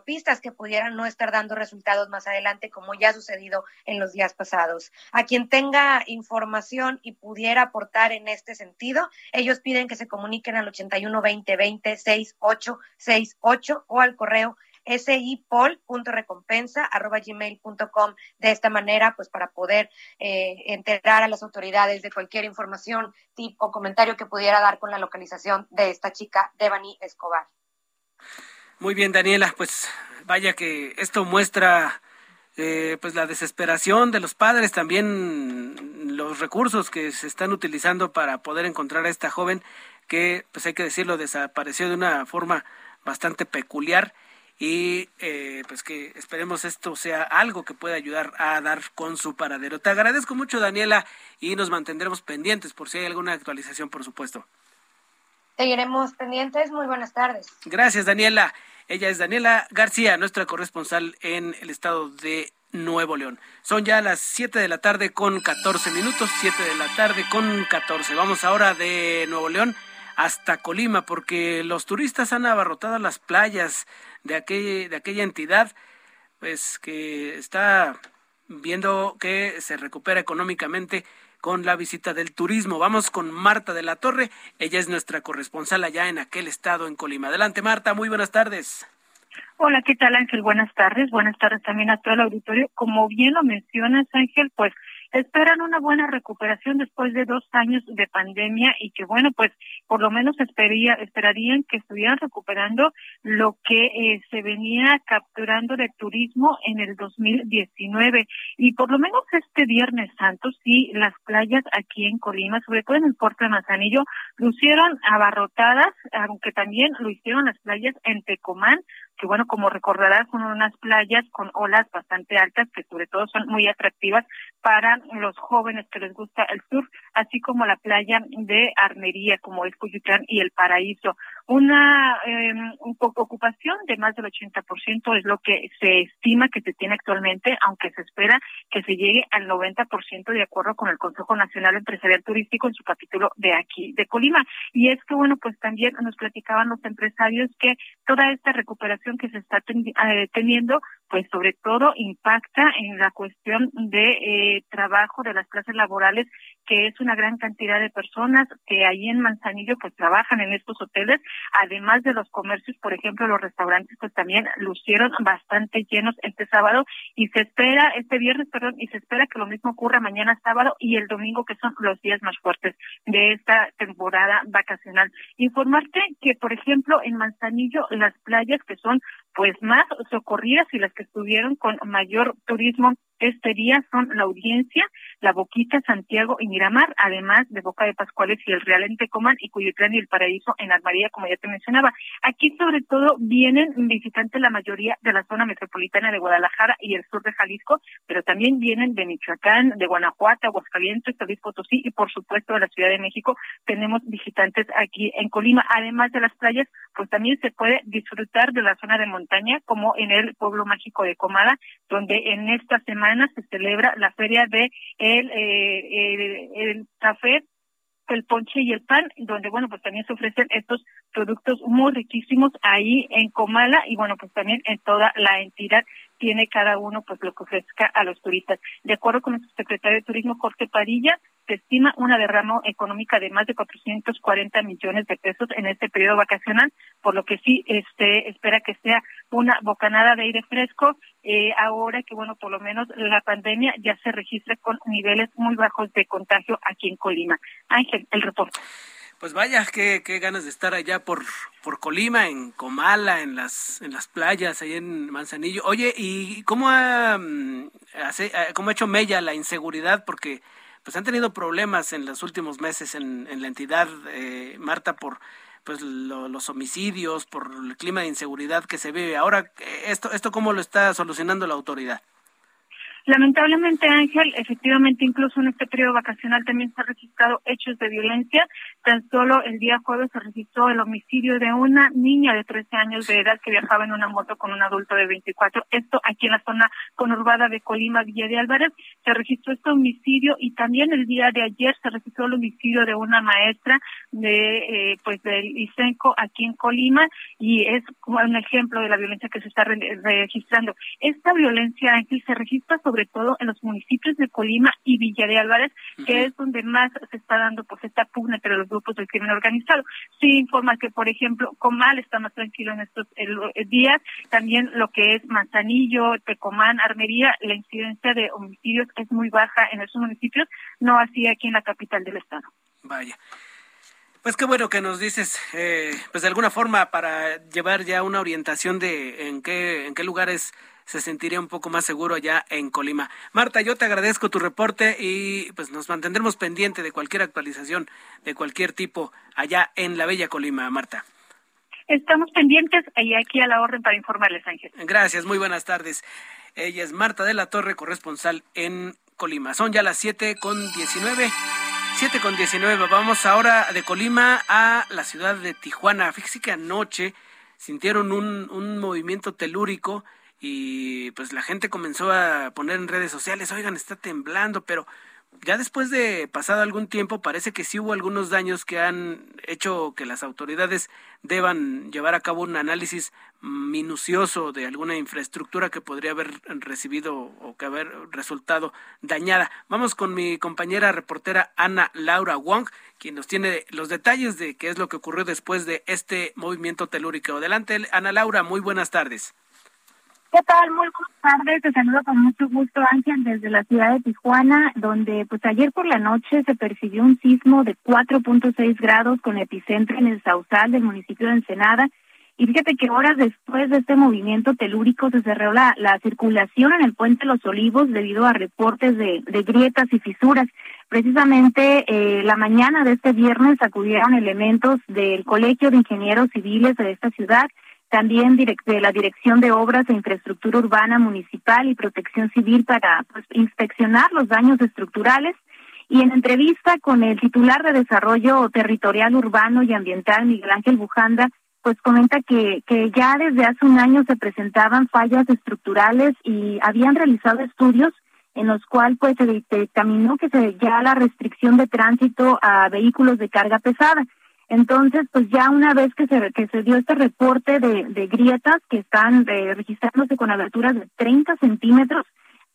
pistas que pudieran no estar dando resultados más adelante, como ya ha sucedido en los días pasados. A quien tenga información y pudiera aportar en este sentido, ellos piden que se comuniquen al 81 20 20 6868 o al correo sipol.recompensa.gmail.com. De esta manera, pues para poder eh, enterar a las autoridades de cualquier información, tip o comentario que pudiera dar con la localización de esta chica, Devani Escobar. Muy bien, Daniela, pues vaya que esto muestra eh, pues la desesperación de los padres, también los recursos que se están utilizando para poder encontrar a esta joven que, pues hay que decirlo, desapareció de una forma bastante peculiar y eh, pues que esperemos esto sea algo que pueda ayudar a dar con su paradero. Te agradezco mucho, Daniela, y nos mantendremos pendientes por si hay alguna actualización, por supuesto. Seguiremos pendientes. Muy buenas tardes. Gracias, Daniela. Ella es Daniela García, nuestra corresponsal en el estado de Nuevo León. Son ya las 7 de la tarde con 14 minutos, 7 de la tarde con 14. Vamos ahora de Nuevo León hasta Colima porque los turistas han abarrotado las playas de, aquel, de aquella entidad pues que está viendo que se recupera económicamente con la visita del turismo. Vamos con Marta de la Torre, ella es nuestra corresponsal allá en aquel estado en Colima. Adelante Marta, muy buenas tardes. Hola, ¿qué tal Ángel? Buenas tardes. Buenas tardes también a todo el auditorio. Como bien lo mencionas Ángel, pues esperan una buena recuperación después de dos años de pandemia y que bueno pues por lo menos esperaría, esperarían que estuvieran recuperando lo que eh, se venía capturando de turismo en el 2019 y por lo menos este Viernes Santo sí las playas aquí en Colima sobre todo en el puerto de Manzanillo lucieron abarrotadas aunque también lo hicieron las playas en Tecomán que bueno, como recordarás, son unas playas con olas bastante altas que sobre todo son muy atractivas para los jóvenes que les gusta el surf, así como la playa de Armería, como es Cuyutlán y El Paraíso. Una eh, ocupación de más del 80% es lo que se estima que se tiene actualmente, aunque se espera que se llegue al 90% de acuerdo con el Consejo Nacional Empresarial Turístico en su capítulo de aquí, de Colima. Y es que, bueno, pues también nos platicaban los empresarios que toda esta recuperación que se está eh, teniendo, pues sobre todo impacta en la cuestión de eh, trabajo de las clases laborales, que es una gran cantidad de personas que ahí en Manzanillo pues trabajan en estos hoteles además de los comercios, por ejemplo, los restaurantes pues también lucieron bastante llenos este sábado y se espera, este viernes, perdón, y se espera que lo mismo ocurra mañana sábado y el domingo, que son los días más fuertes de esta temporada vacacional. Informarte que, por ejemplo, en Manzanillo, las playas que son pues más socorridas y las que estuvieron con mayor turismo este día son la audiencia, la Boquita, Santiago y Miramar, además de Boca de Pascuales y el Real en Tecomán y Cuyutlán y el Paraíso en Armaría, como ya te mencionaba. Aquí sobre todo vienen visitantes la mayoría de la zona metropolitana de Guadalajara y el sur de Jalisco, pero también vienen de Michoacán, de Guanajuato, Aguascalientes, Luis Potosí y por supuesto de la Ciudad de México. Tenemos visitantes aquí en Colima, además de las playas, pues también se puede disfrutar de la zona de montaña como en el pueblo mágico de Comada, donde en esta semana se celebra la feria de el, eh, el, café el ponche y el pan, donde bueno, pues también se ofrecen estos productos muy riquísimos ahí en Comala y bueno, pues también en toda la entidad tiene cada uno pues lo que ofrezca a los turistas. De acuerdo con el secretario de Turismo Jorge Padilla, se estima una derrama económica de más de 440 millones de pesos en este periodo vacacional, por lo que sí este espera que sea una bocanada de aire fresco eh, ahora que bueno por lo menos la pandemia ya se registra con niveles muy bajos de contagio aquí en Colima. Ángel, el reporte. Pues vaya, qué, qué ganas de estar allá por, por Colima, en Comala, en las, en las playas, ahí en Manzanillo. Oye, ¿y cómo ha, mm, hace, cómo ha hecho Mella la inseguridad? Porque pues han tenido problemas en los últimos meses en, en la entidad, eh, Marta, por pues los homicidios, por el clima de inseguridad que se vive. Ahora, ¿esto, esto cómo lo está solucionando la autoridad? Lamentablemente, Ángel, efectivamente, incluso en este periodo vacacional también se han registrado hechos de violencia. Tan solo el día jueves se registró el homicidio de una niña de 13 años de edad que viajaba en una moto con un adulto de 24. Esto aquí en la zona conurbada de Colima, Villa de Álvarez. Se registró este homicidio y también el día de ayer se registró el homicidio de una maestra de, eh, pues, del ICENCO aquí en Colima y es como un ejemplo de la violencia que se está registrando. Esta violencia, Ángel, se registra sobre sobre todo en los municipios de Colima y Villa de Álvarez, que es donde más se está dando pues esta pugna entre los grupos del crimen organizado. Sí informa que, por ejemplo, Comal está más tranquilo en estos días, también lo que es Manzanillo, Tecomán, Armería, la incidencia de homicidios es muy baja en esos municipios, no así aquí en la capital del estado. Vaya. Pues qué bueno que nos dices, eh, pues de alguna forma para llevar ya una orientación de en qué en qué lugares se sentiría un poco más seguro allá en Colima. Marta, yo te agradezco tu reporte y pues nos mantendremos pendiente de cualquier actualización de cualquier tipo allá en la bella Colima, Marta. Estamos pendientes y aquí a la orden para informarles, Ángel. Gracias, muy buenas tardes. Ella es Marta de la Torre, corresponsal en Colima. Son ya las siete con diecinueve. Siete con diecinueve. Vamos ahora de Colima a la ciudad de Tijuana. Fíjese que anoche sintieron un, un movimiento telúrico y pues la gente comenzó a poner en redes sociales, oigan, está temblando, pero ya después de pasado algún tiempo parece que sí hubo algunos daños que han hecho que las autoridades deban llevar a cabo un análisis minucioso de alguna infraestructura que podría haber recibido o que haber resultado dañada. Vamos con mi compañera reportera Ana Laura Wong, quien nos tiene los detalles de qué es lo que ocurrió después de este movimiento telúrico. Adelante, Ana Laura, muy buenas tardes. ¿Qué tal? Muy buenas tardes. Te saludo con mucho gusto, Ángel, desde la ciudad de Tijuana, donde pues ayer por la noche se percibió un sismo de 4.6 grados con epicentro en el Sausal del municipio de Ensenada. Y fíjate que horas después de este movimiento telúrico se cerró la, la circulación en el puente Los Olivos debido a reportes de, de grietas y fisuras. Precisamente eh, la mañana de este viernes acudieron elementos del Colegio de Ingenieros Civiles de esta ciudad también de la Dirección de Obras e Infraestructura Urbana Municipal y Protección Civil para pues, inspeccionar los daños estructurales. Y en entrevista con el titular de Desarrollo Territorial Urbano y Ambiental, Miguel Ángel Bujanda, pues comenta que, que ya desde hace un año se presentaban fallas estructurales y habían realizado estudios en los cuales pues se determinó que se ya la restricción de tránsito a vehículos de carga pesada. Entonces, pues ya una vez que se, que se dio este reporte de, de grietas que están eh, registrándose con aberturas de 30 centímetros,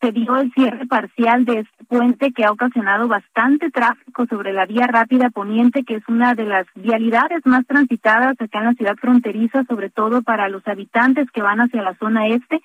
se dio el cierre parcial de este puente que ha ocasionado bastante tráfico sobre la vía rápida poniente, que es una de las vialidades más transitadas acá en la ciudad fronteriza, sobre todo para los habitantes que van hacia la zona este.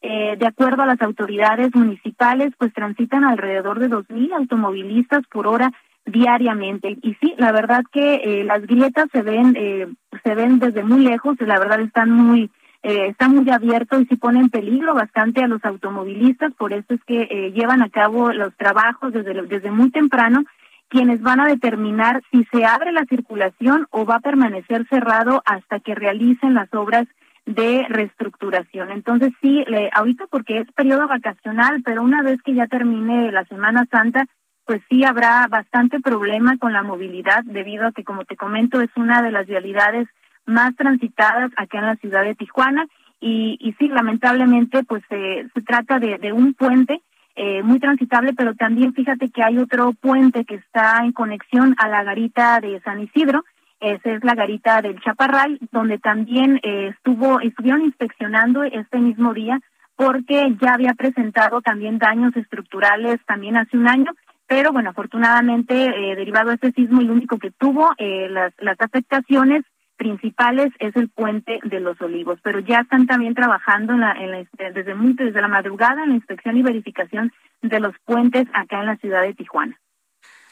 Eh, de acuerdo a las autoridades municipales, pues transitan alrededor de 2.000 automovilistas por hora diariamente. Y sí, la verdad que eh, las grietas se ven, eh, se ven desde muy lejos, la verdad están muy, eh, está muy abierto y sí pone en peligro bastante a los automovilistas, por eso es que eh, llevan a cabo los trabajos desde, desde muy temprano, quienes van a determinar si se abre la circulación o va a permanecer cerrado hasta que realicen las obras de reestructuración. Entonces sí, le, ahorita porque es periodo vacacional, pero una vez que ya termine la Semana Santa, pues sí habrá bastante problema con la movilidad debido a que, como te comento, es una de las vialidades más transitadas acá en la ciudad de Tijuana. Y, y sí, lamentablemente, pues se trata de, de un puente eh, muy transitable, pero también fíjate que hay otro puente que está en conexión a la garita de San Isidro, esa es la garita del Chaparral, donde también eh, estuvo, estuvieron inspeccionando este mismo día porque ya había presentado también daños estructurales también hace un año, pero bueno, afortunadamente, eh, derivado de este sismo, el único que tuvo eh, las, las afectaciones principales es el puente de los olivos, pero ya están también trabajando en la, en la, desde, desde la madrugada en la inspección y verificación de los puentes acá en la ciudad de Tijuana.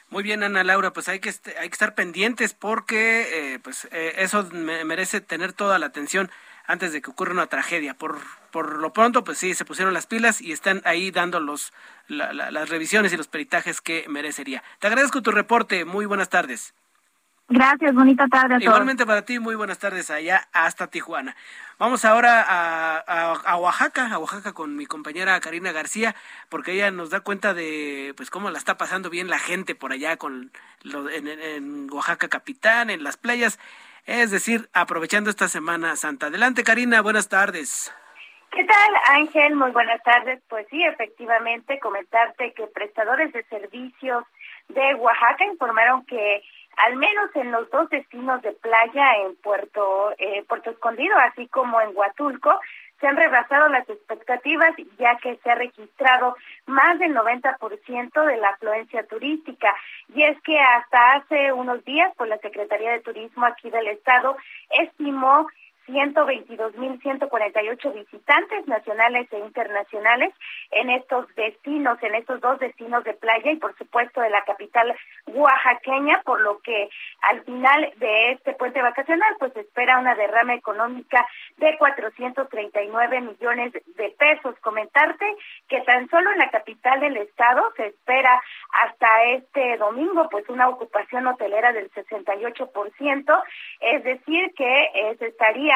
Muy bien, Ana Laura, pues hay que hay que estar pendientes porque eh, pues eh, eso merece tener toda la atención antes de que ocurra una tragedia. Por por lo pronto, pues sí, se pusieron las pilas y están ahí dando los las revisiones y los peritajes que merecería. Te agradezco tu reporte. Muy buenas tardes. Gracias, bonita tarde a Igualmente para ti, muy buenas tardes allá hasta Tijuana. Vamos ahora a, a, Oaxaca, a Oaxaca con mi compañera Karina García, porque ella nos da cuenta de pues cómo la está pasando bien la gente por allá con lo, en, en Oaxaca Capitán, en las playas, es decir, aprovechando esta Semana Santa. Adelante, Karina, buenas tardes. ¿Qué tal, Ángel? Muy buenas tardes. Pues sí, efectivamente, comentarte que prestadores de servicios de Oaxaca informaron que al menos en los dos destinos de playa en Puerto, eh, Puerto Escondido, así como en Huatulco, se han rebasado las expectativas ya que se ha registrado más del 90% de la afluencia turística. Y es que hasta hace unos días, pues la Secretaría de Turismo aquí del Estado estimó 122.148 visitantes nacionales e internacionales en estos destinos, en estos dos destinos de playa y por supuesto de la capital oaxaqueña, por lo que al final de este puente vacacional pues espera una derrama económica de 439 millones de pesos. Comentarte que tan solo en la capital del estado se espera hasta este domingo pues una ocupación hotelera del 68%, es decir que eh, se estaría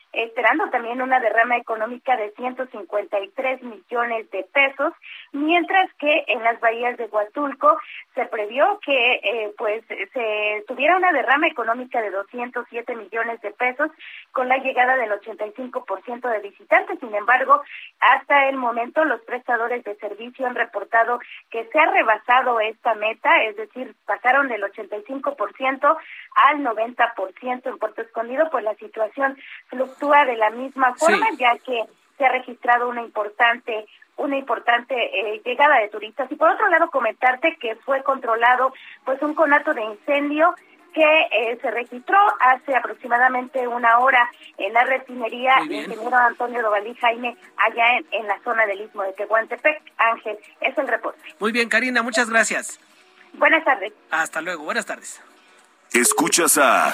esperando también una derrama económica de 153 millones de pesos, mientras que en las bahías de Huatulco se previó que eh, pues se tuviera una derrama económica de 207 millones de pesos con la llegada del 85% de visitantes. Sin embargo, hasta el momento los prestadores de servicio han reportado que se ha rebasado esta meta, es decir, pasaron del 85% al 90% en Puerto Escondido, pues la situación fluctúa de la misma forma, ya que se ha registrado una importante una importante eh, llegada de turistas y por otro lado comentarte que fue controlado pues un conato de incendio que eh, se registró hace aproximadamente una hora en la refinería ingeniero Antonio Dovalí Jaime allá en, en, la zona del Istmo de Tehuantepec. Ángel, es el reporte. Muy bien, Karina, muchas gracias. Buenas tardes. Hasta luego, buenas tardes. Escuchas a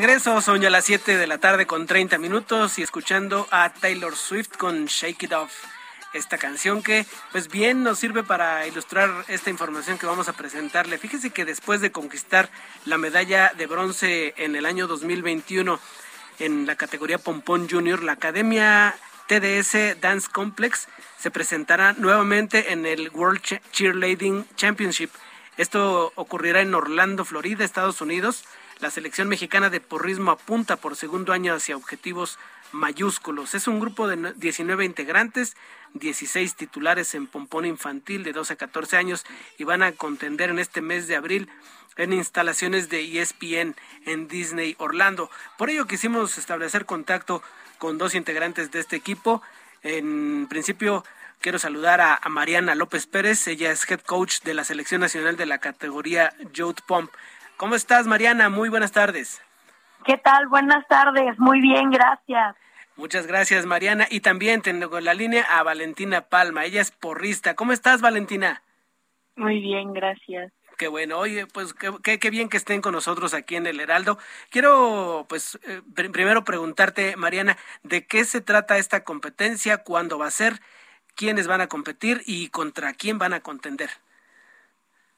Regreso, son ya las 7 de la tarde con 30 minutos y escuchando a Taylor Swift con Shake It Off. esta canción que pues bien nos sirve para ilustrar esta información que vamos a presentarle. Fíjese que después de conquistar la medalla de bronce en el año 2021 en la categoría Pompón Junior, la Academia TDS Dance Complex se presentará nuevamente en el World Cheerleading Championship. Esto ocurrirá en Orlando, Florida, Estados Unidos. La selección mexicana de porrismo apunta por segundo año hacia objetivos mayúsculos. Es un grupo de 19 integrantes, 16 titulares en pompón infantil de 12 a 14 años y van a contender en este mes de abril en instalaciones de ESPN en Disney Orlando. Por ello quisimos establecer contacto con dos integrantes de este equipo. En principio quiero saludar a, Mariana López Pérez, ella es head coach de la selección nacional de la categoría Youth Pump. ¿Cómo estás Mariana? Muy buenas tardes. ¿Qué tal? Buenas tardes. Muy bien, gracias. Muchas gracias, Mariana. Y también tengo en la línea a Valentina Palma. Ella es porrista. ¿Cómo estás, Valentina? Muy bien, gracias. Qué bueno. Oye, pues qué, qué, bien que estén con nosotros aquí en el Heraldo. Quiero, pues, eh, primero preguntarte, Mariana, ¿de qué se trata esta competencia? ¿Cuándo va a ser? ¿Quiénes van a competir y contra quién van a contender?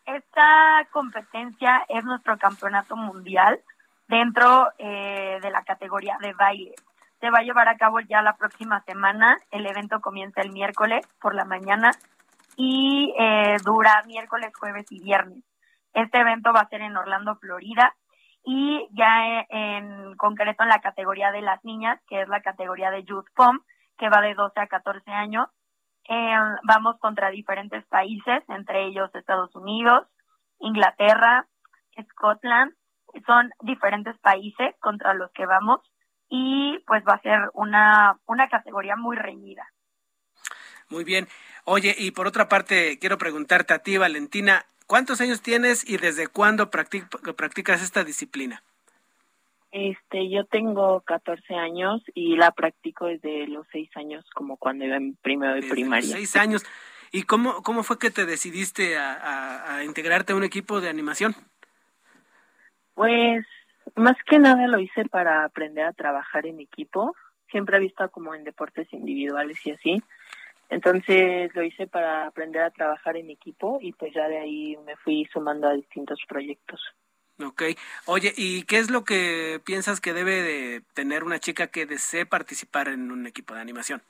Esta competencia es nuestro campeonato mundial dentro eh, de la categoría de baile. Se va a llevar a cabo ya la próxima semana. El evento comienza el miércoles por la mañana y eh, dura miércoles, jueves y viernes. Este evento va a ser en Orlando, Florida y ya en concreto en la categoría de las niñas, que es la categoría de Youth Pump, que va de 12 a 14 años. Eh, vamos contra diferentes países, entre ellos Estados Unidos, Inglaterra, Scotland, son diferentes países contra los que vamos y pues va a ser una, una categoría muy reñida. Muy bien. Oye, y por otra parte, quiero preguntarte a ti, Valentina, ¿cuántos años tienes y desde cuándo practicas esta disciplina? Este, yo tengo 14 años y la practico desde los 6 años, como cuando iba en primero de primaria. 6 años. ¿Y cómo, cómo fue que te decidiste a, a integrarte a un equipo de animación? Pues más que nada lo hice para aprender a trabajar en equipo. Siempre he visto como en deportes individuales y así. Entonces lo hice para aprender a trabajar en equipo y pues ya de ahí me fui sumando a distintos proyectos. Ok. Oye, ¿y qué es lo que piensas que debe de tener una chica que desee participar en un equipo de animación?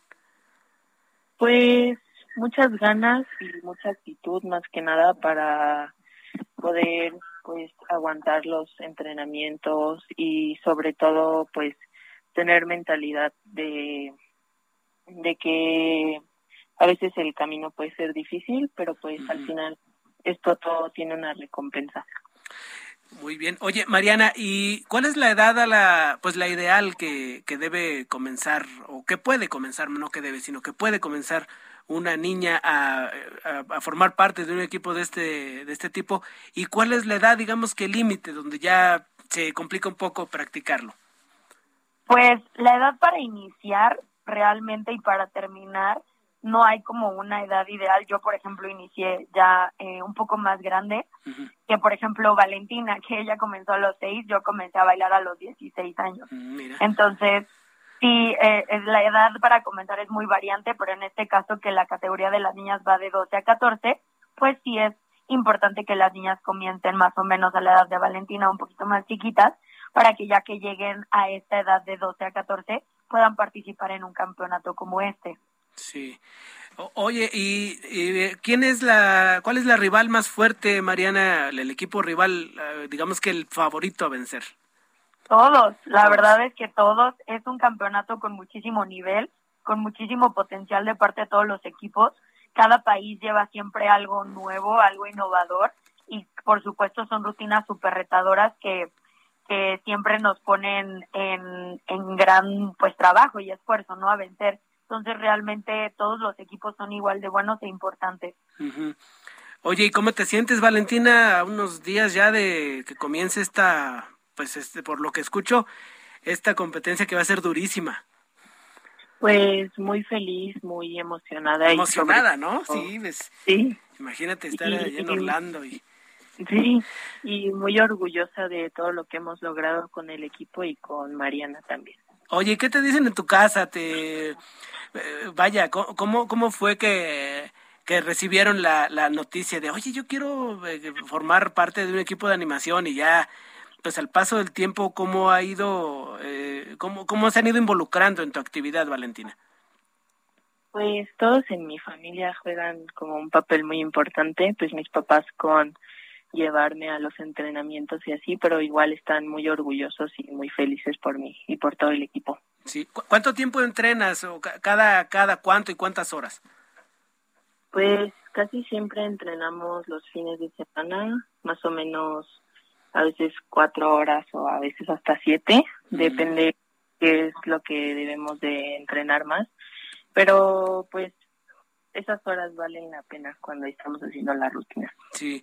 Pues muchas ganas y mucha actitud más que nada para poder pues aguantar los entrenamientos y sobre todo pues tener mentalidad de de que a veces el camino puede ser difícil, pero pues al final esto todo tiene una recompensa. Muy bien. Oye, Mariana, ¿y cuál es la edad a la, pues la ideal que, que debe comenzar, o que puede comenzar, no que debe, sino que puede comenzar una niña a, a, formar parte de un equipo de este, de este tipo? ¿Y cuál es la edad, digamos que límite, donde ya se complica un poco practicarlo? Pues la edad para iniciar realmente y para terminar no hay como una edad ideal. Yo, por ejemplo, inicié ya eh, un poco más grande que, por ejemplo, Valentina, que ella comenzó a los seis, yo comencé a bailar a los 16 años. Mm, Entonces, Sí, eh, la edad para comenzar es muy variante, pero en este caso que la categoría de las niñas va de 12 a 14, pues sí es importante que las niñas comiencen más o menos a la edad de Valentina, un poquito más chiquitas, para que ya que lleguen a esta edad de 12 a 14 puedan participar en un campeonato como este. Sí. oye, ¿y, ¿y, quién es la, cuál es la rival más fuerte, Mariana, el equipo rival, eh, digamos que el favorito a vencer? Todos, la verdad es que todos. Es un campeonato con muchísimo nivel, con muchísimo potencial de parte de todos los equipos. Cada país lleva siempre algo nuevo, algo innovador y por supuesto son rutinas súper retadoras que, que siempre nos ponen en, en gran pues trabajo y esfuerzo, ¿no? A vencer. Entonces realmente todos los equipos son igual de buenos e importantes. Oye, ¿y cómo te sientes, Valentina, a unos días ya de que comience esta pues este, por lo que escucho, esta competencia que va a ser durísima. Pues muy feliz, muy emocionada. Emocionada, ¿no? Sí. Imagínate estar allá en Orlando y... Sí, y muy orgullosa de todo lo que hemos logrado con el equipo y con Mariana también. Oye, ¿qué te dicen en tu casa? Te, eh, vaya, ¿cómo, cómo fue que, que recibieron la, la noticia de, oye, yo quiero eh, formar parte de un equipo de animación y ya, pues al paso del tiempo, ¿cómo ha ido, eh, cómo, cómo se han ido involucrando en tu actividad, Valentina? Pues todos en mi familia juegan como un papel muy importante, pues mis papás con llevarme a los entrenamientos y así, pero igual están muy orgullosos y muy felices por mí y por todo el equipo. Sí. ¿Cuánto tiempo entrenas o cada cada cuánto y cuántas horas? Pues casi siempre entrenamos los fines de semana, más o menos a veces cuatro horas o a veces hasta siete, depende qué es lo que debemos de entrenar más pero pues esas horas valen la pena cuando estamos haciendo la rutina. Sí,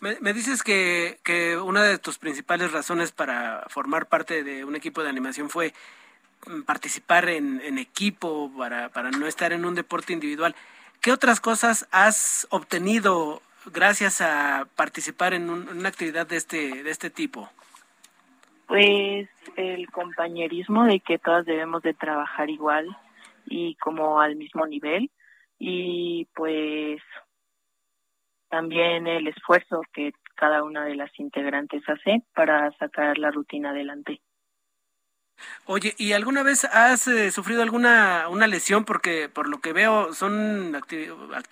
me, dices que, que una de tus principales razones para formar parte de un equipo de animación fue mm, participar en, en equipo para, para no estar en un deporte individual. ¿Qué otras cosas has obtenido gracias a participar en, en una actividad de este, de este tipo? Pues el compañerismo de que todas debemos de trabajar igual, y como al mismo nivel y pues también el esfuerzo que cada una de las integrantes hace para sacar la rutina adelante. Oye, ¿y alguna vez has eh, sufrido alguna una lesión? Porque por lo que veo son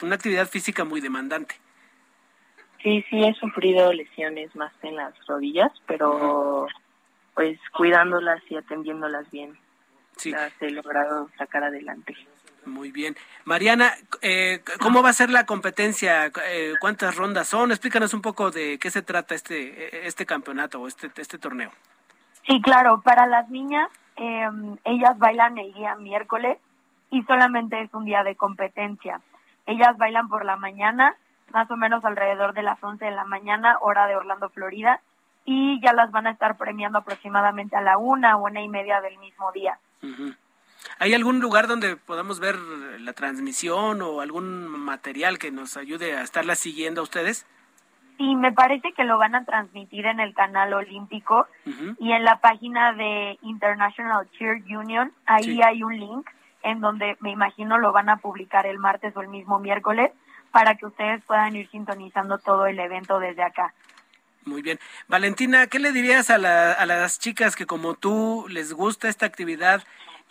una actividad física muy demandante. Sí, sí he sufrido lesiones más en las rodillas, pero pues cuidándolas y atendiéndolas bien sí. las he logrado sacar adelante. Muy bien. Mariana, eh, ¿cómo va a ser la competencia? Eh, ¿Cuántas rondas son? Explícanos un poco de qué se trata este, este campeonato o este, este torneo. Sí, claro. Para las niñas, eh, ellas bailan el día miércoles y solamente es un día de competencia. Ellas bailan por la mañana, más o menos alrededor de las 11 de la mañana, hora de Orlando, Florida, y ya las van a estar premiando aproximadamente a la una, una y media del mismo día. ¿Hay algún lugar donde podamos ver la transmisión o algún material que nos ayude a estarla siguiendo a ustedes? Sí, me parece que lo van a transmitir en el canal olímpico y en la página de International Cheer Union. Ahí hay un link en donde me imagino lo van a publicar el martes o el mismo miércoles para que ustedes puedan ir sintonizando todo el evento desde acá. Muy bien. Valentina, ¿qué le dirías a, a las chicas que como tú les gusta esta actividad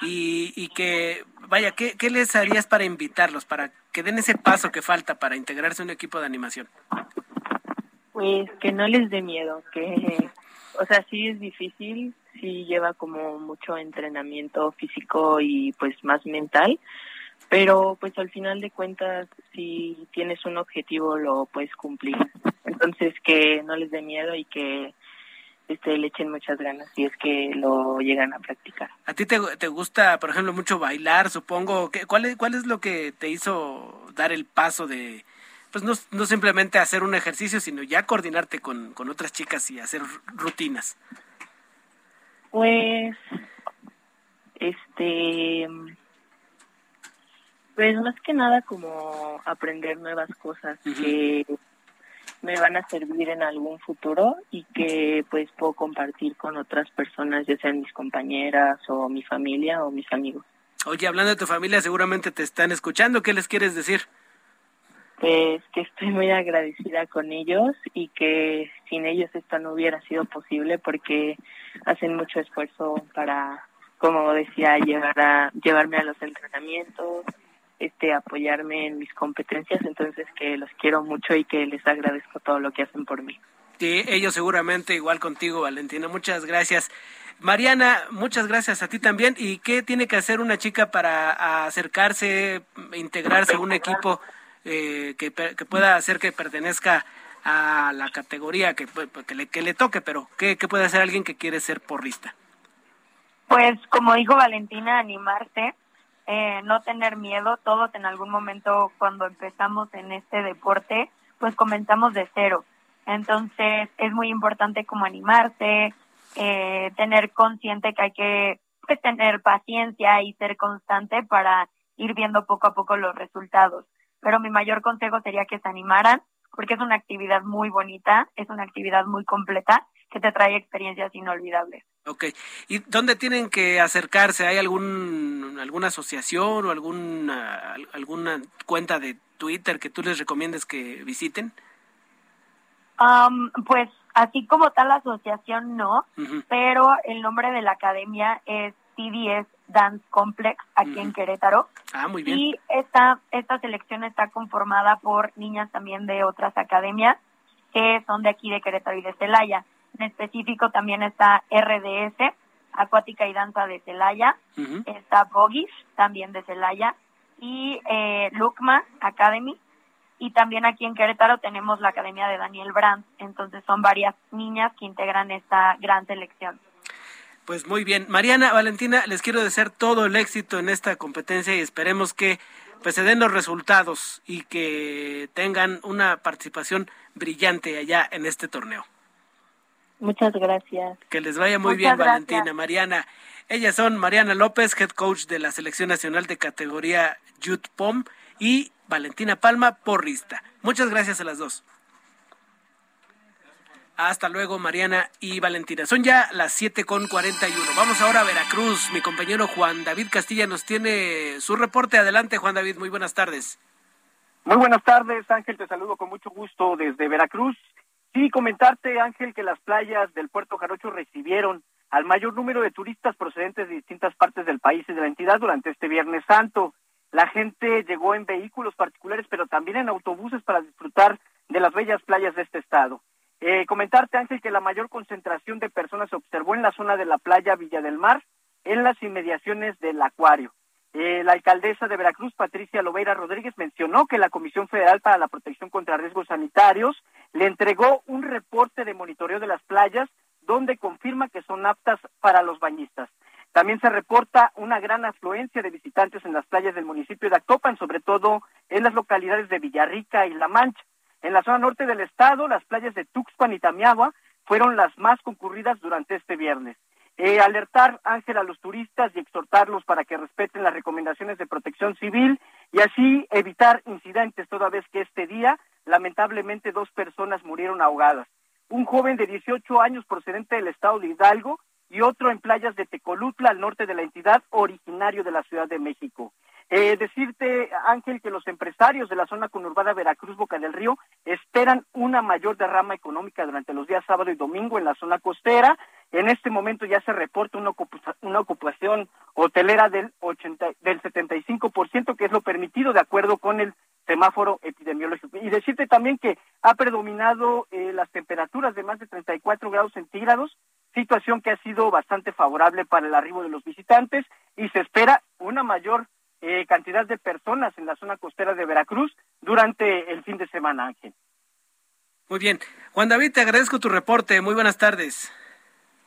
y, y que, vaya, ¿qué, ¿qué les harías para invitarlos, para que den ese paso que falta para integrarse a un equipo de animación? Pues que no les dé miedo, que, o sea, sí es difícil, sí lleva como mucho entrenamiento físico y pues más mental, pero pues al final de cuentas si tienes un objetivo lo puedes cumplir entonces que no les dé miedo y que este le echen muchas ganas si es que lo llegan a practicar. A ti te, te gusta por ejemplo mucho bailar supongo que cuál es cuál es lo que te hizo dar el paso de pues no, no simplemente hacer un ejercicio sino ya coordinarte con, con otras chicas y hacer rutinas pues este pues más que nada como aprender nuevas cosas que me van a servir en algún futuro y que pues puedo compartir con otras personas, ya sean mis compañeras o mi familia o mis amigos. Oye, hablando de tu familia, seguramente te están escuchando. ¿Qué les quieres decir? Pues que estoy muy agradecida con ellos y que sin ellos esto no hubiera sido posible porque hacen mucho esfuerzo para, como decía, llevar a, llevarme a los entrenamientos, este apoyarme en mis competencias, entonces que los quiero mucho y que les agradezco todo lo que hacen por mí. Sí, ellos seguramente igual contigo, Valentina. Muchas gracias. Mariana, muchas gracias a ti también. ¿Y qué tiene que hacer una chica para acercarse, integrarse a un equipo eh, que, que, pueda hacer que pertenezca a la categoría que, que, le, que le toque? Pero, ¿qué, ¿qué puede hacer alguien que quiere ser porrista? Pues, como dijo Valentina, animarse, eh, no tener miedo. Todos en algún momento cuando empezamos en este deporte, pues comenzamos de cero. Entonces es muy importante como animarse, eh, tener consciente que hay que pues, tener paciencia y ser constante para ir viendo poco a poco los resultados. Pero mi mayor consejo sería que se animaran porque es una actividad muy bonita, es una actividad muy completa que te trae experiencias inolvidables. Ok. ¿Y dónde tienen que acercarse? ¿Hay algún alguna asociación o alguna alguna cuenta de Twitter que tú les recomiendes que visiten? Um, pues así como tal asociación no, pero el nombre de la academia es TDS Dance Complex aquí en Querétaro. Ah, muy bien. Y esta, esta selección está conformada por niñas también de otras academias que son de aquí de Querétaro y de Celaya. En específico también está RDS, Acuática y Danza de Celaya, está Bogish, también de Celaya, y eh, Lukma Academy, y también aquí en Querétaro tenemos la Academia de Daniel Brandt, entonces son varias niñas que integran esta gran selección. Pues muy bien. Mariana, Valentina, les quiero desear todo el éxito en esta competencia y esperemos que pues se den los resultados y que tengan una participación brillante allá en este torneo. Muchas gracias. Que les vaya muy bien, Valentina, Mariana. Ellas son Mariana López, head coach de la Selección Nacional de categoría Youth POM y Valentina Palma, porrista. Muchas gracias a las dos. Hasta luego, Mariana y Valentina. Son ya las 7 con 41. Vamos ahora a Veracruz. Mi compañero Juan David Castilla nos tiene su reporte. Adelante, Juan David. Muy buenas tardes. Muy buenas tardes, Ángel. Te saludo con mucho gusto desde Veracruz. Sí, comentarte, Ángel, que las playas del Puerto Jarocho recibieron al mayor número de turistas procedentes de distintas partes del país y de la entidad durante este Viernes Santo. La gente llegó en vehículos particulares, pero también en autobuses para disfrutar de las bellas playas de este estado. Eh, comentarte, Ángel, que la mayor concentración de personas se observó en la zona de la playa Villa del Mar, en las inmediaciones del acuario. Eh, la alcaldesa de Veracruz, Patricia Lobeira Rodríguez, mencionó que la Comisión Federal para la Protección contra Riesgos Sanitarios le entregó un reporte de monitoreo de las playas donde confirma que son aptas para los bañistas. También se reporta una gran afluencia de visitantes en las playas del municipio de Actopan, sobre todo en las localidades de Villarrica y La Mancha. En la zona norte del estado, las playas de Tuxpan y Tamiagua fueron las más concurridas durante este viernes. Eh, alertar, Ángel, a los turistas y exhortarlos para que respeten las recomendaciones de protección civil y así evitar incidentes, toda vez que este día, lamentablemente, dos personas murieron ahogadas. Un joven de 18 años procedente del estado de Hidalgo y otro en playas de Tecolutla, al norte de la entidad, originario de la Ciudad de México. Eh, decirte, Ángel, que los empresarios de la zona conurbada Veracruz Boca del Río esperan una mayor derrama económica durante los días sábado y domingo en la zona costera. En este momento ya se reporta una, una ocupación hotelera del, 80, del 75%, que es lo permitido de acuerdo con el semáforo epidemiológico. Y decirte también que ha predominado eh, las temperaturas de más de 34 grados centígrados, situación que ha sido bastante favorable para el arribo de los visitantes y se espera una mayor eh, cantidad de personas en la zona costera de Veracruz durante el fin de semana, Ángel. Muy bien. Juan David, te agradezco tu reporte. Muy buenas tardes.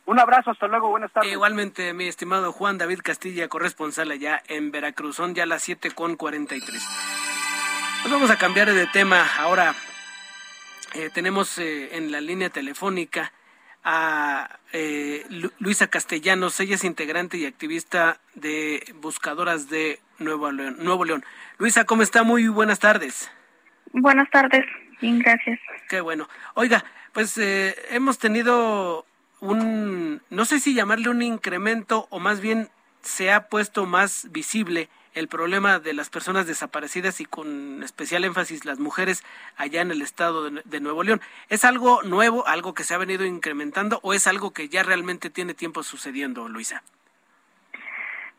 Un abrazo, hasta luego, buenas tardes. Igualmente, mi estimado Juan David Castilla, corresponsal allá en Veracruz. Son ya las siete con 43. Pues vamos a cambiar de tema. Ahora eh, tenemos eh, en la línea telefónica a eh, Luisa Castellanos. Ella es integrante y activista de Buscadoras de Nuevo León. Nuevo León. Luisa, ¿cómo está? Muy buenas tardes. Buenas tardes. Bien, gracias. Qué bueno. Oiga, pues eh, hemos tenido un, no sé si llamarle un incremento o más bien se ha puesto más visible el problema de las personas desaparecidas y con especial énfasis las mujeres allá en el estado de, Nuevo León. ¿Es algo nuevo, algo que se ha venido incrementando o es algo que ya realmente tiene tiempo sucediendo, Luisa?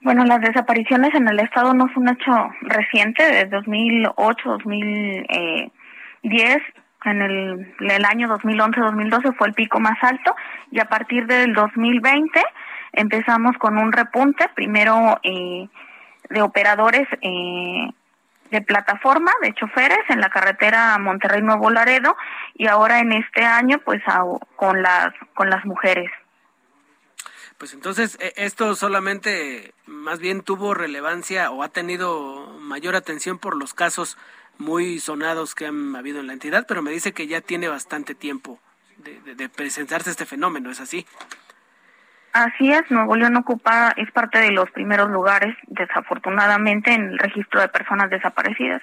Bueno, las desapariciones en el estado no fue un hecho reciente, de 2008, 2010, en el, el año 2011-2012 fue el pico más alto y a partir del 2020 empezamos con un repunte, primero eh, de operadores eh, de plataforma, de choferes en la carretera Monterrey Nuevo Laredo y ahora en este año pues con las con las mujeres. Pues entonces e, esto solamente más bien tuvo relevancia o ha tenido mayor atención por los casos muy sonados que han habido en la entidad, pero me dice que ya tiene bastante tiempo de, de presentarse este fenómeno, ¿es así? Así es, Nuevo León ocupa, es parte de los primeros lugares, desafortunadamente, en el registro de personas desaparecidas.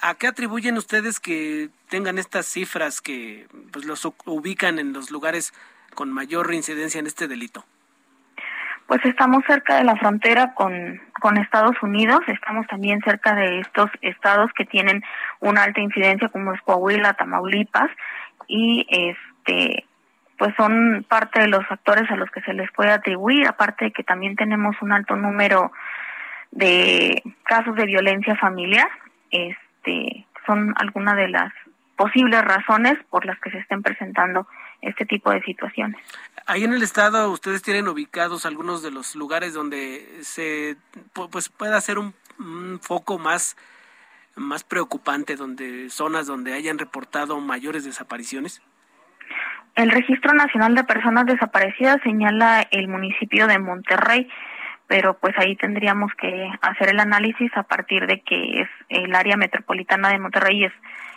¿A qué atribuyen ustedes que tengan estas cifras que pues, los ubican en los lugares con mayor incidencia en este delito? Pues estamos cerca de la frontera con, con Estados Unidos, estamos también cerca de estos estados que tienen una alta incidencia como es Coahuila, Tamaulipas y este pues son parte de los factores a los que se les puede atribuir, aparte de que también tenemos un alto número de casos de violencia familiar, este son algunas de las posibles razones por las que se estén presentando este tipo de situaciones. Ahí en el estado ustedes tienen ubicados algunos de los lugares donde se pues pueda hacer un, foco más más preocupante donde zonas donde hayan reportado mayores desapariciones. El Registro Nacional de Personas Desaparecidas señala el municipio de Monterrey, pero pues ahí tendríamos que hacer el análisis a partir de que es el área metropolitana de Monterrey es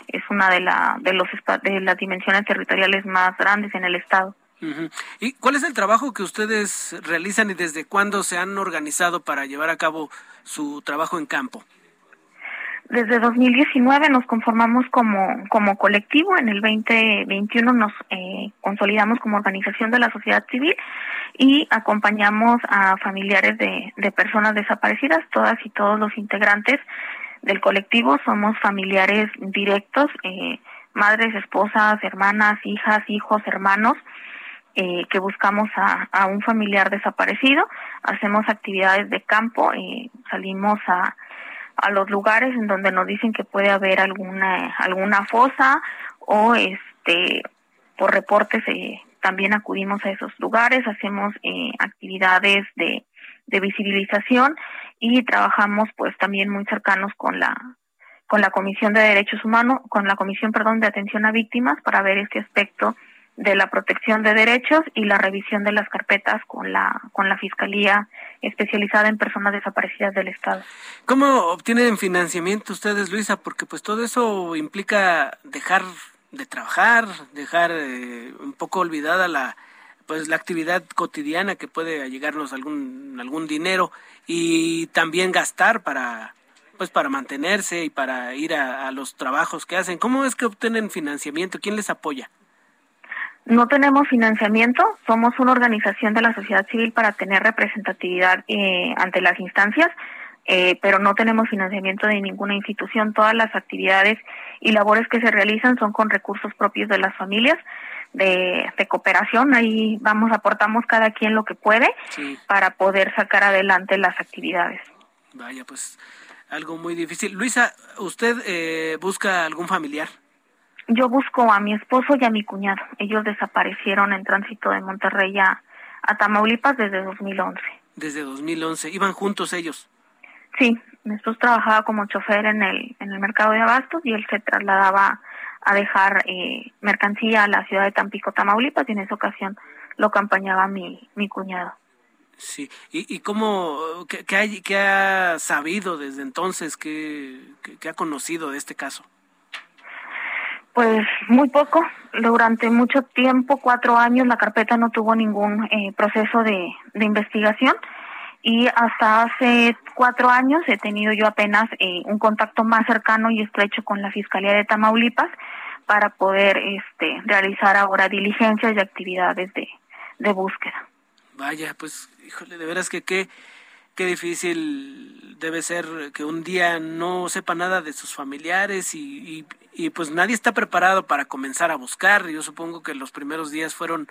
es una de la de los de las dimensiones territoriales más grandes en el estado. ¿Y cuál es el trabajo que ustedes realizan y desde cuándo se han organizado para llevar a cabo su trabajo en campo? Desde 2019 nos conformamos como, como colectivo, en el 2021 nos eh, consolidamos como organización de la sociedad civil y acompañamos a familiares de, de personas desaparecidas, todas y todos los integrantes del colectivo somos familiares directos, eh, madres, esposas, hermanas, hijas, hijos, hermanos, eh, que buscamos a, a, un familiar desaparecido, hacemos actividades de campo, eh, salimos a, a los lugares en donde nos dicen que puede haber alguna alguna fosa o este por reportes eh, también acudimos a esos lugares, hacemos eh, actividades de, de visibilización y trabajamos pues también muy cercanos con la con la Comisión de Derechos Humanos, con la Comisión, perdón, de Atención a Víctimas para ver este aspecto de la protección de derechos y la revisión de las carpetas con la con la Fiscalía especializada en personas desaparecidas del Estado. ¿Cómo obtienen financiamiento ustedes, Luisa? Porque pues todo eso implica dejar de trabajar, dejar eh, un poco olvidada la pues la actividad cotidiana que puede llegarnos algún algún dinero y también gastar para pues para mantenerse y para ir a los trabajos que hacen. ¿Cómo es que obtienen financiamiento? ¿Quién les apoya? No tenemos financiamiento, somos una organización de la sociedad civil para tener representatividad eh, ante las instancias, eh, pero no tenemos financiamiento de ninguna institución. Todas las actividades y labores que se realizan son con recursos propios de las familias. De, cooperación, ahí vamos, aportamos cada quien lo que puede para poder sacar adelante las actividades. Vaya, pues algo muy difícil. Luisa, ¿usted eh, busca algún familiar? Yo busco a mi esposo y a mi cuñado. Ellos desaparecieron en tránsito de Monterrey a, Tamaulipas desde 2011. Desde 2011. ¿Iban juntos ellos? Sí, mi esposo trabajaba como chofer en el, en el mercado de abastos y él se trasladaba a dejar eh, mercancía a la ciudad de Tampico, Tamaulipas, y en esa ocasión lo acompañaba mi, mi cuñado. Sí, ¿y, y cómo, qué, hay, qué ha sabido desde entonces, qué, qué ha conocido de este caso? Pues muy poco. Durante mucho tiempo, cuatro años, la carpeta no tuvo ningún eh, proceso de, investigación y hasta hace cuatro años he tenido yo apenas eh, un contacto más cercano y estrecho con la Fiscalía de Tamaulipas para poder este, realizar ahora diligencias y actividades de, de búsqueda. Vaya, pues, híjole, de veras que qué qué difícil debe ser que un día no sepa nada de sus familiares y, y, pues nadie está preparado para comenzar a buscar. Yo supongo que los primeros días fueron,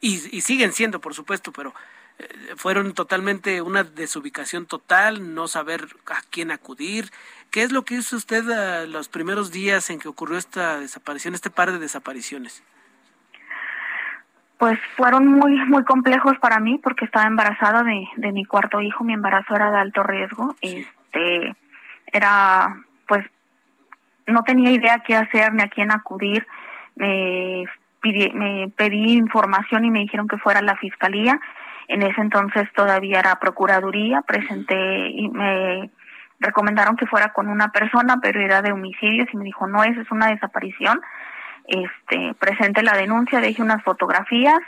y, y siguen siendo por supuesto, pero eh, fueron totalmente una desubicación total, no saber a quién acudir. ¿Qué es lo que hizo usted a los primeros días en que ocurrió esta desaparición, este par de desapariciones? pues fueron muy muy complejos para mí porque estaba embarazada de, de mi cuarto hijo, mi embarazo era de alto riesgo, este era pues no tenía idea qué hacer ni a quién acudir, me, me pedí información y me dijeron que fuera a la fiscalía, en ese entonces todavía era procuraduría, presenté y me recomendaron que fuera con una persona, pero era de homicidios y me dijo, no, eso es una desaparición, este, presenté la denuncia, dejé unas fotografías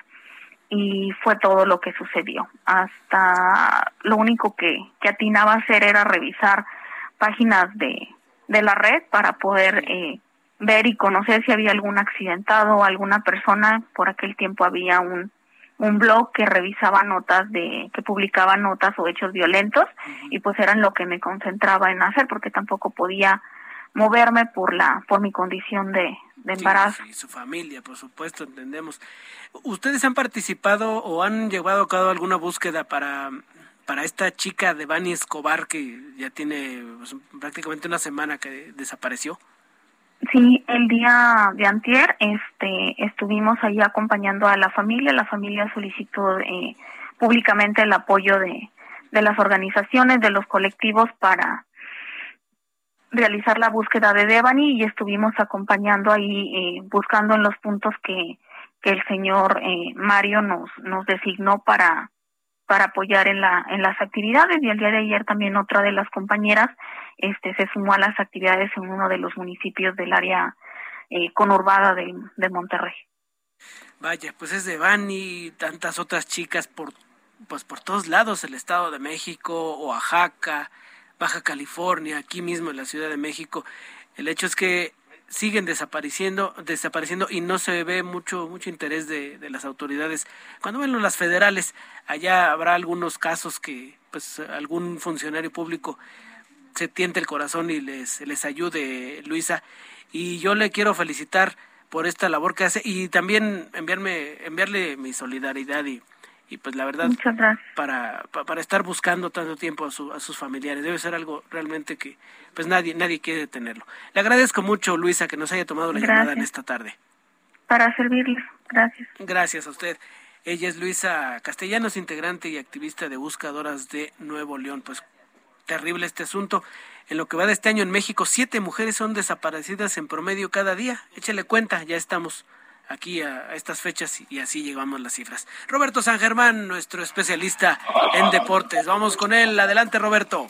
y fue todo lo que sucedió. Hasta lo único que, que atinaba a hacer era revisar páginas de, de la red para poder eh, ver y conocer si había algún accidentado o alguna persona. Por aquel tiempo había un, un blog que revisaba notas de que publicaba notas o hechos violentos y pues eran lo que me concentraba en hacer porque tampoco podía moverme por la por mi condición de, de embarazo. y su familia, por supuesto, entendemos. ¿Ustedes han participado o han llevado a cabo alguna búsqueda para para esta chica de Bani Escobar que ya tiene pues, prácticamente una semana que desapareció? Sí, el día de antier este, estuvimos ahí acompañando a la familia. La familia solicitó eh, públicamente el apoyo de, de las organizaciones, de los colectivos para realizar la búsqueda de Devani y estuvimos acompañando ahí, eh, buscando en los puntos que, que el señor eh, Mario nos, nos designó para, para apoyar en la en las actividades y el día de ayer también otra de las compañeras este se sumó a las actividades en uno de los municipios del área eh, conurbada de, de Monterrey. Vaya, pues es de Bani y tantas otras chicas por pues por todos lados, el Estado de México, Oaxaca, Baja California, aquí mismo en la Ciudad de México. El hecho es que siguen desapareciendo, desapareciendo y no se ve mucho, mucho interés de, de las autoridades. Cuando ven las federales, allá habrá algunos casos que pues algún funcionario público se tiente el corazón y les, les ayude, Luisa. Y yo le quiero felicitar por esta labor que hace y también enviarme, enviarle mi solidaridad y, y pues la verdad para, para estar buscando tanto tiempo a, su, a sus familiares debe ser algo realmente que pues nadie nadie quiere detenerlo. Le agradezco mucho Luisa que nos haya tomado la llamada en esta tarde. Para servirles gracias. Gracias a usted. Ella es Luisa Castellanos integrante y activista de buscadoras de Nuevo León. Pues terrible este asunto. En lo que va de este año en México siete mujeres son desaparecidas en promedio cada día. Échele cuenta ya estamos aquí a, estas fechas y así llegamos las cifras. Roberto San Germán, nuestro especialista en deportes. Vamos con él. Adelante, Roberto.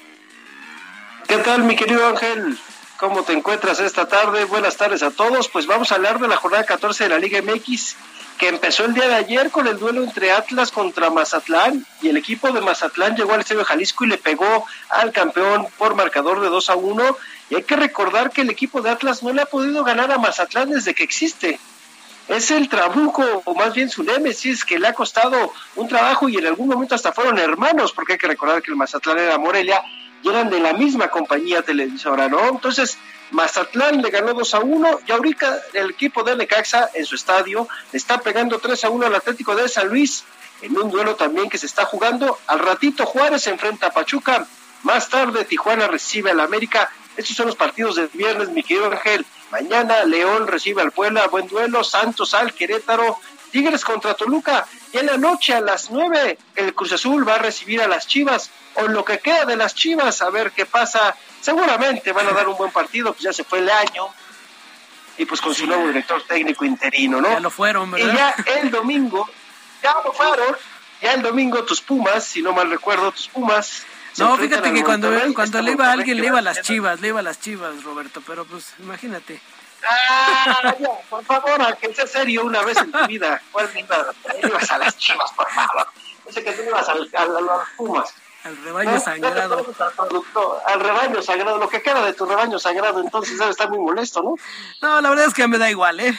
¿Qué tal, mi querido Ángel? ¿Cómo te encuentras esta tarde? Buenas tardes a todos. Pues vamos a hablar de la jornada 14 de la Liga MX, que empezó el día de ayer con el duelo entre Atlas contra Mazatlán y el equipo de Mazatlán llegó al Estadio Jalisco y le pegó al campeón por marcador de 2 a 1. Y hay que recordar que el equipo de Atlas no le ha podido ganar a Mazatlán desde que existe es el trabuco, o más bien su némesis, que le ha costado un trabajo y en algún momento hasta fueron hermanos, porque hay que recordar que el Mazatlán era Morelia y eran de la misma compañía televisora, ¿no? Entonces, Mazatlán le ganó 2 a 1 y ahorita el equipo de Necaxa en su estadio está pegando 3 a 1 al Atlético de San Luis en un duelo también que se está jugando. Al ratito Juárez se enfrenta a Pachuca, más tarde Tijuana recibe al América. Estos son los partidos del viernes, mi querido Ángel. Mañana León recibe al Puebla, buen duelo, Santos al Querétaro, Tigres contra Toluca. Y en la noche a las nueve el Cruz Azul va a recibir a las Chivas, o lo que queda de las Chivas, a ver qué pasa. Seguramente van a dar un buen partido, pues ya se fue el año. Y pues con su nuevo director técnico interino, ¿no? Ya lo fueron, ¿verdad? Y ya el domingo, ya lo fueron, ya el domingo tus Pumas, si no mal recuerdo, tus Pumas no, fíjate que cuando, cuando le iba a alguien, le iba a las chivas, le iba a las chivas, Roberto, pero pues imagínate. Ah, ya, por favor, aunque sea serio una vez en tu vida. ¿Cuál ibas a las chivas, por favor? Ese que tú ibas a, los Pumas. Al rebaño sagrado. Al, rebaño sagrado, lo que queda de tu rebaño sagrado, entonces debe estar muy molesto, ¿no? No, la verdad es que me da igual, ¿eh?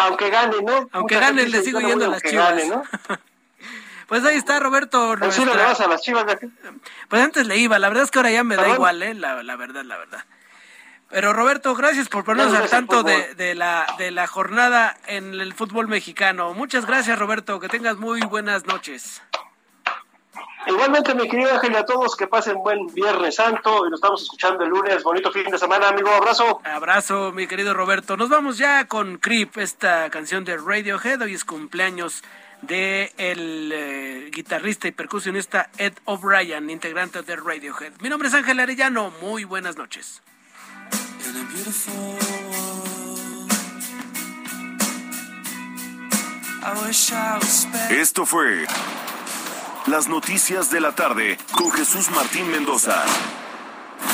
aunque gane, ¿no? Aunque gane, le sigo yendo a las chivas. Gane, ¿no? Pues ahí está, Roberto. Nuestra... le vas a las chivas de aquí? Pues antes le iba, la verdad es que ahora ya me da igual, ¿eh? La, la verdad, la verdad. Pero Roberto, gracias por ponernos al tanto de, de, la, de la jornada en el fútbol mexicano. Muchas gracias, Roberto. Que tengas muy buenas noches. Igualmente, mi querido Ángel, a todos que pasen buen Viernes Santo y nos estamos escuchando el lunes. Bonito fin de semana, amigo. Abrazo. Abrazo, mi querido Roberto. Nos vamos ya con Creep, esta canción de Radiohead. Hoy es cumpleaños de el eh, guitarrista y percusionista Ed O'Brien, integrante de Radiohead. Mi nombre es Ángel Arellano, muy buenas noches. Esto fue Las Noticias de la Tarde con Jesús Martín Mendoza.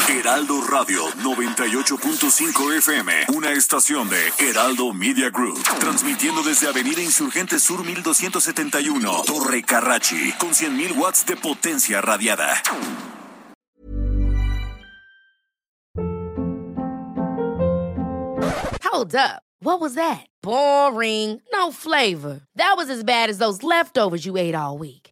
Heraldo Radio 98.5 FM, una estación de Heraldo Media Group, transmitiendo desde Avenida Insurgente Sur 1271, Torre Carrachi, con 100.000 watts de potencia radiada. Hold up, what was that? Boring. No flavor. That was as bad as those leftovers you ate all week.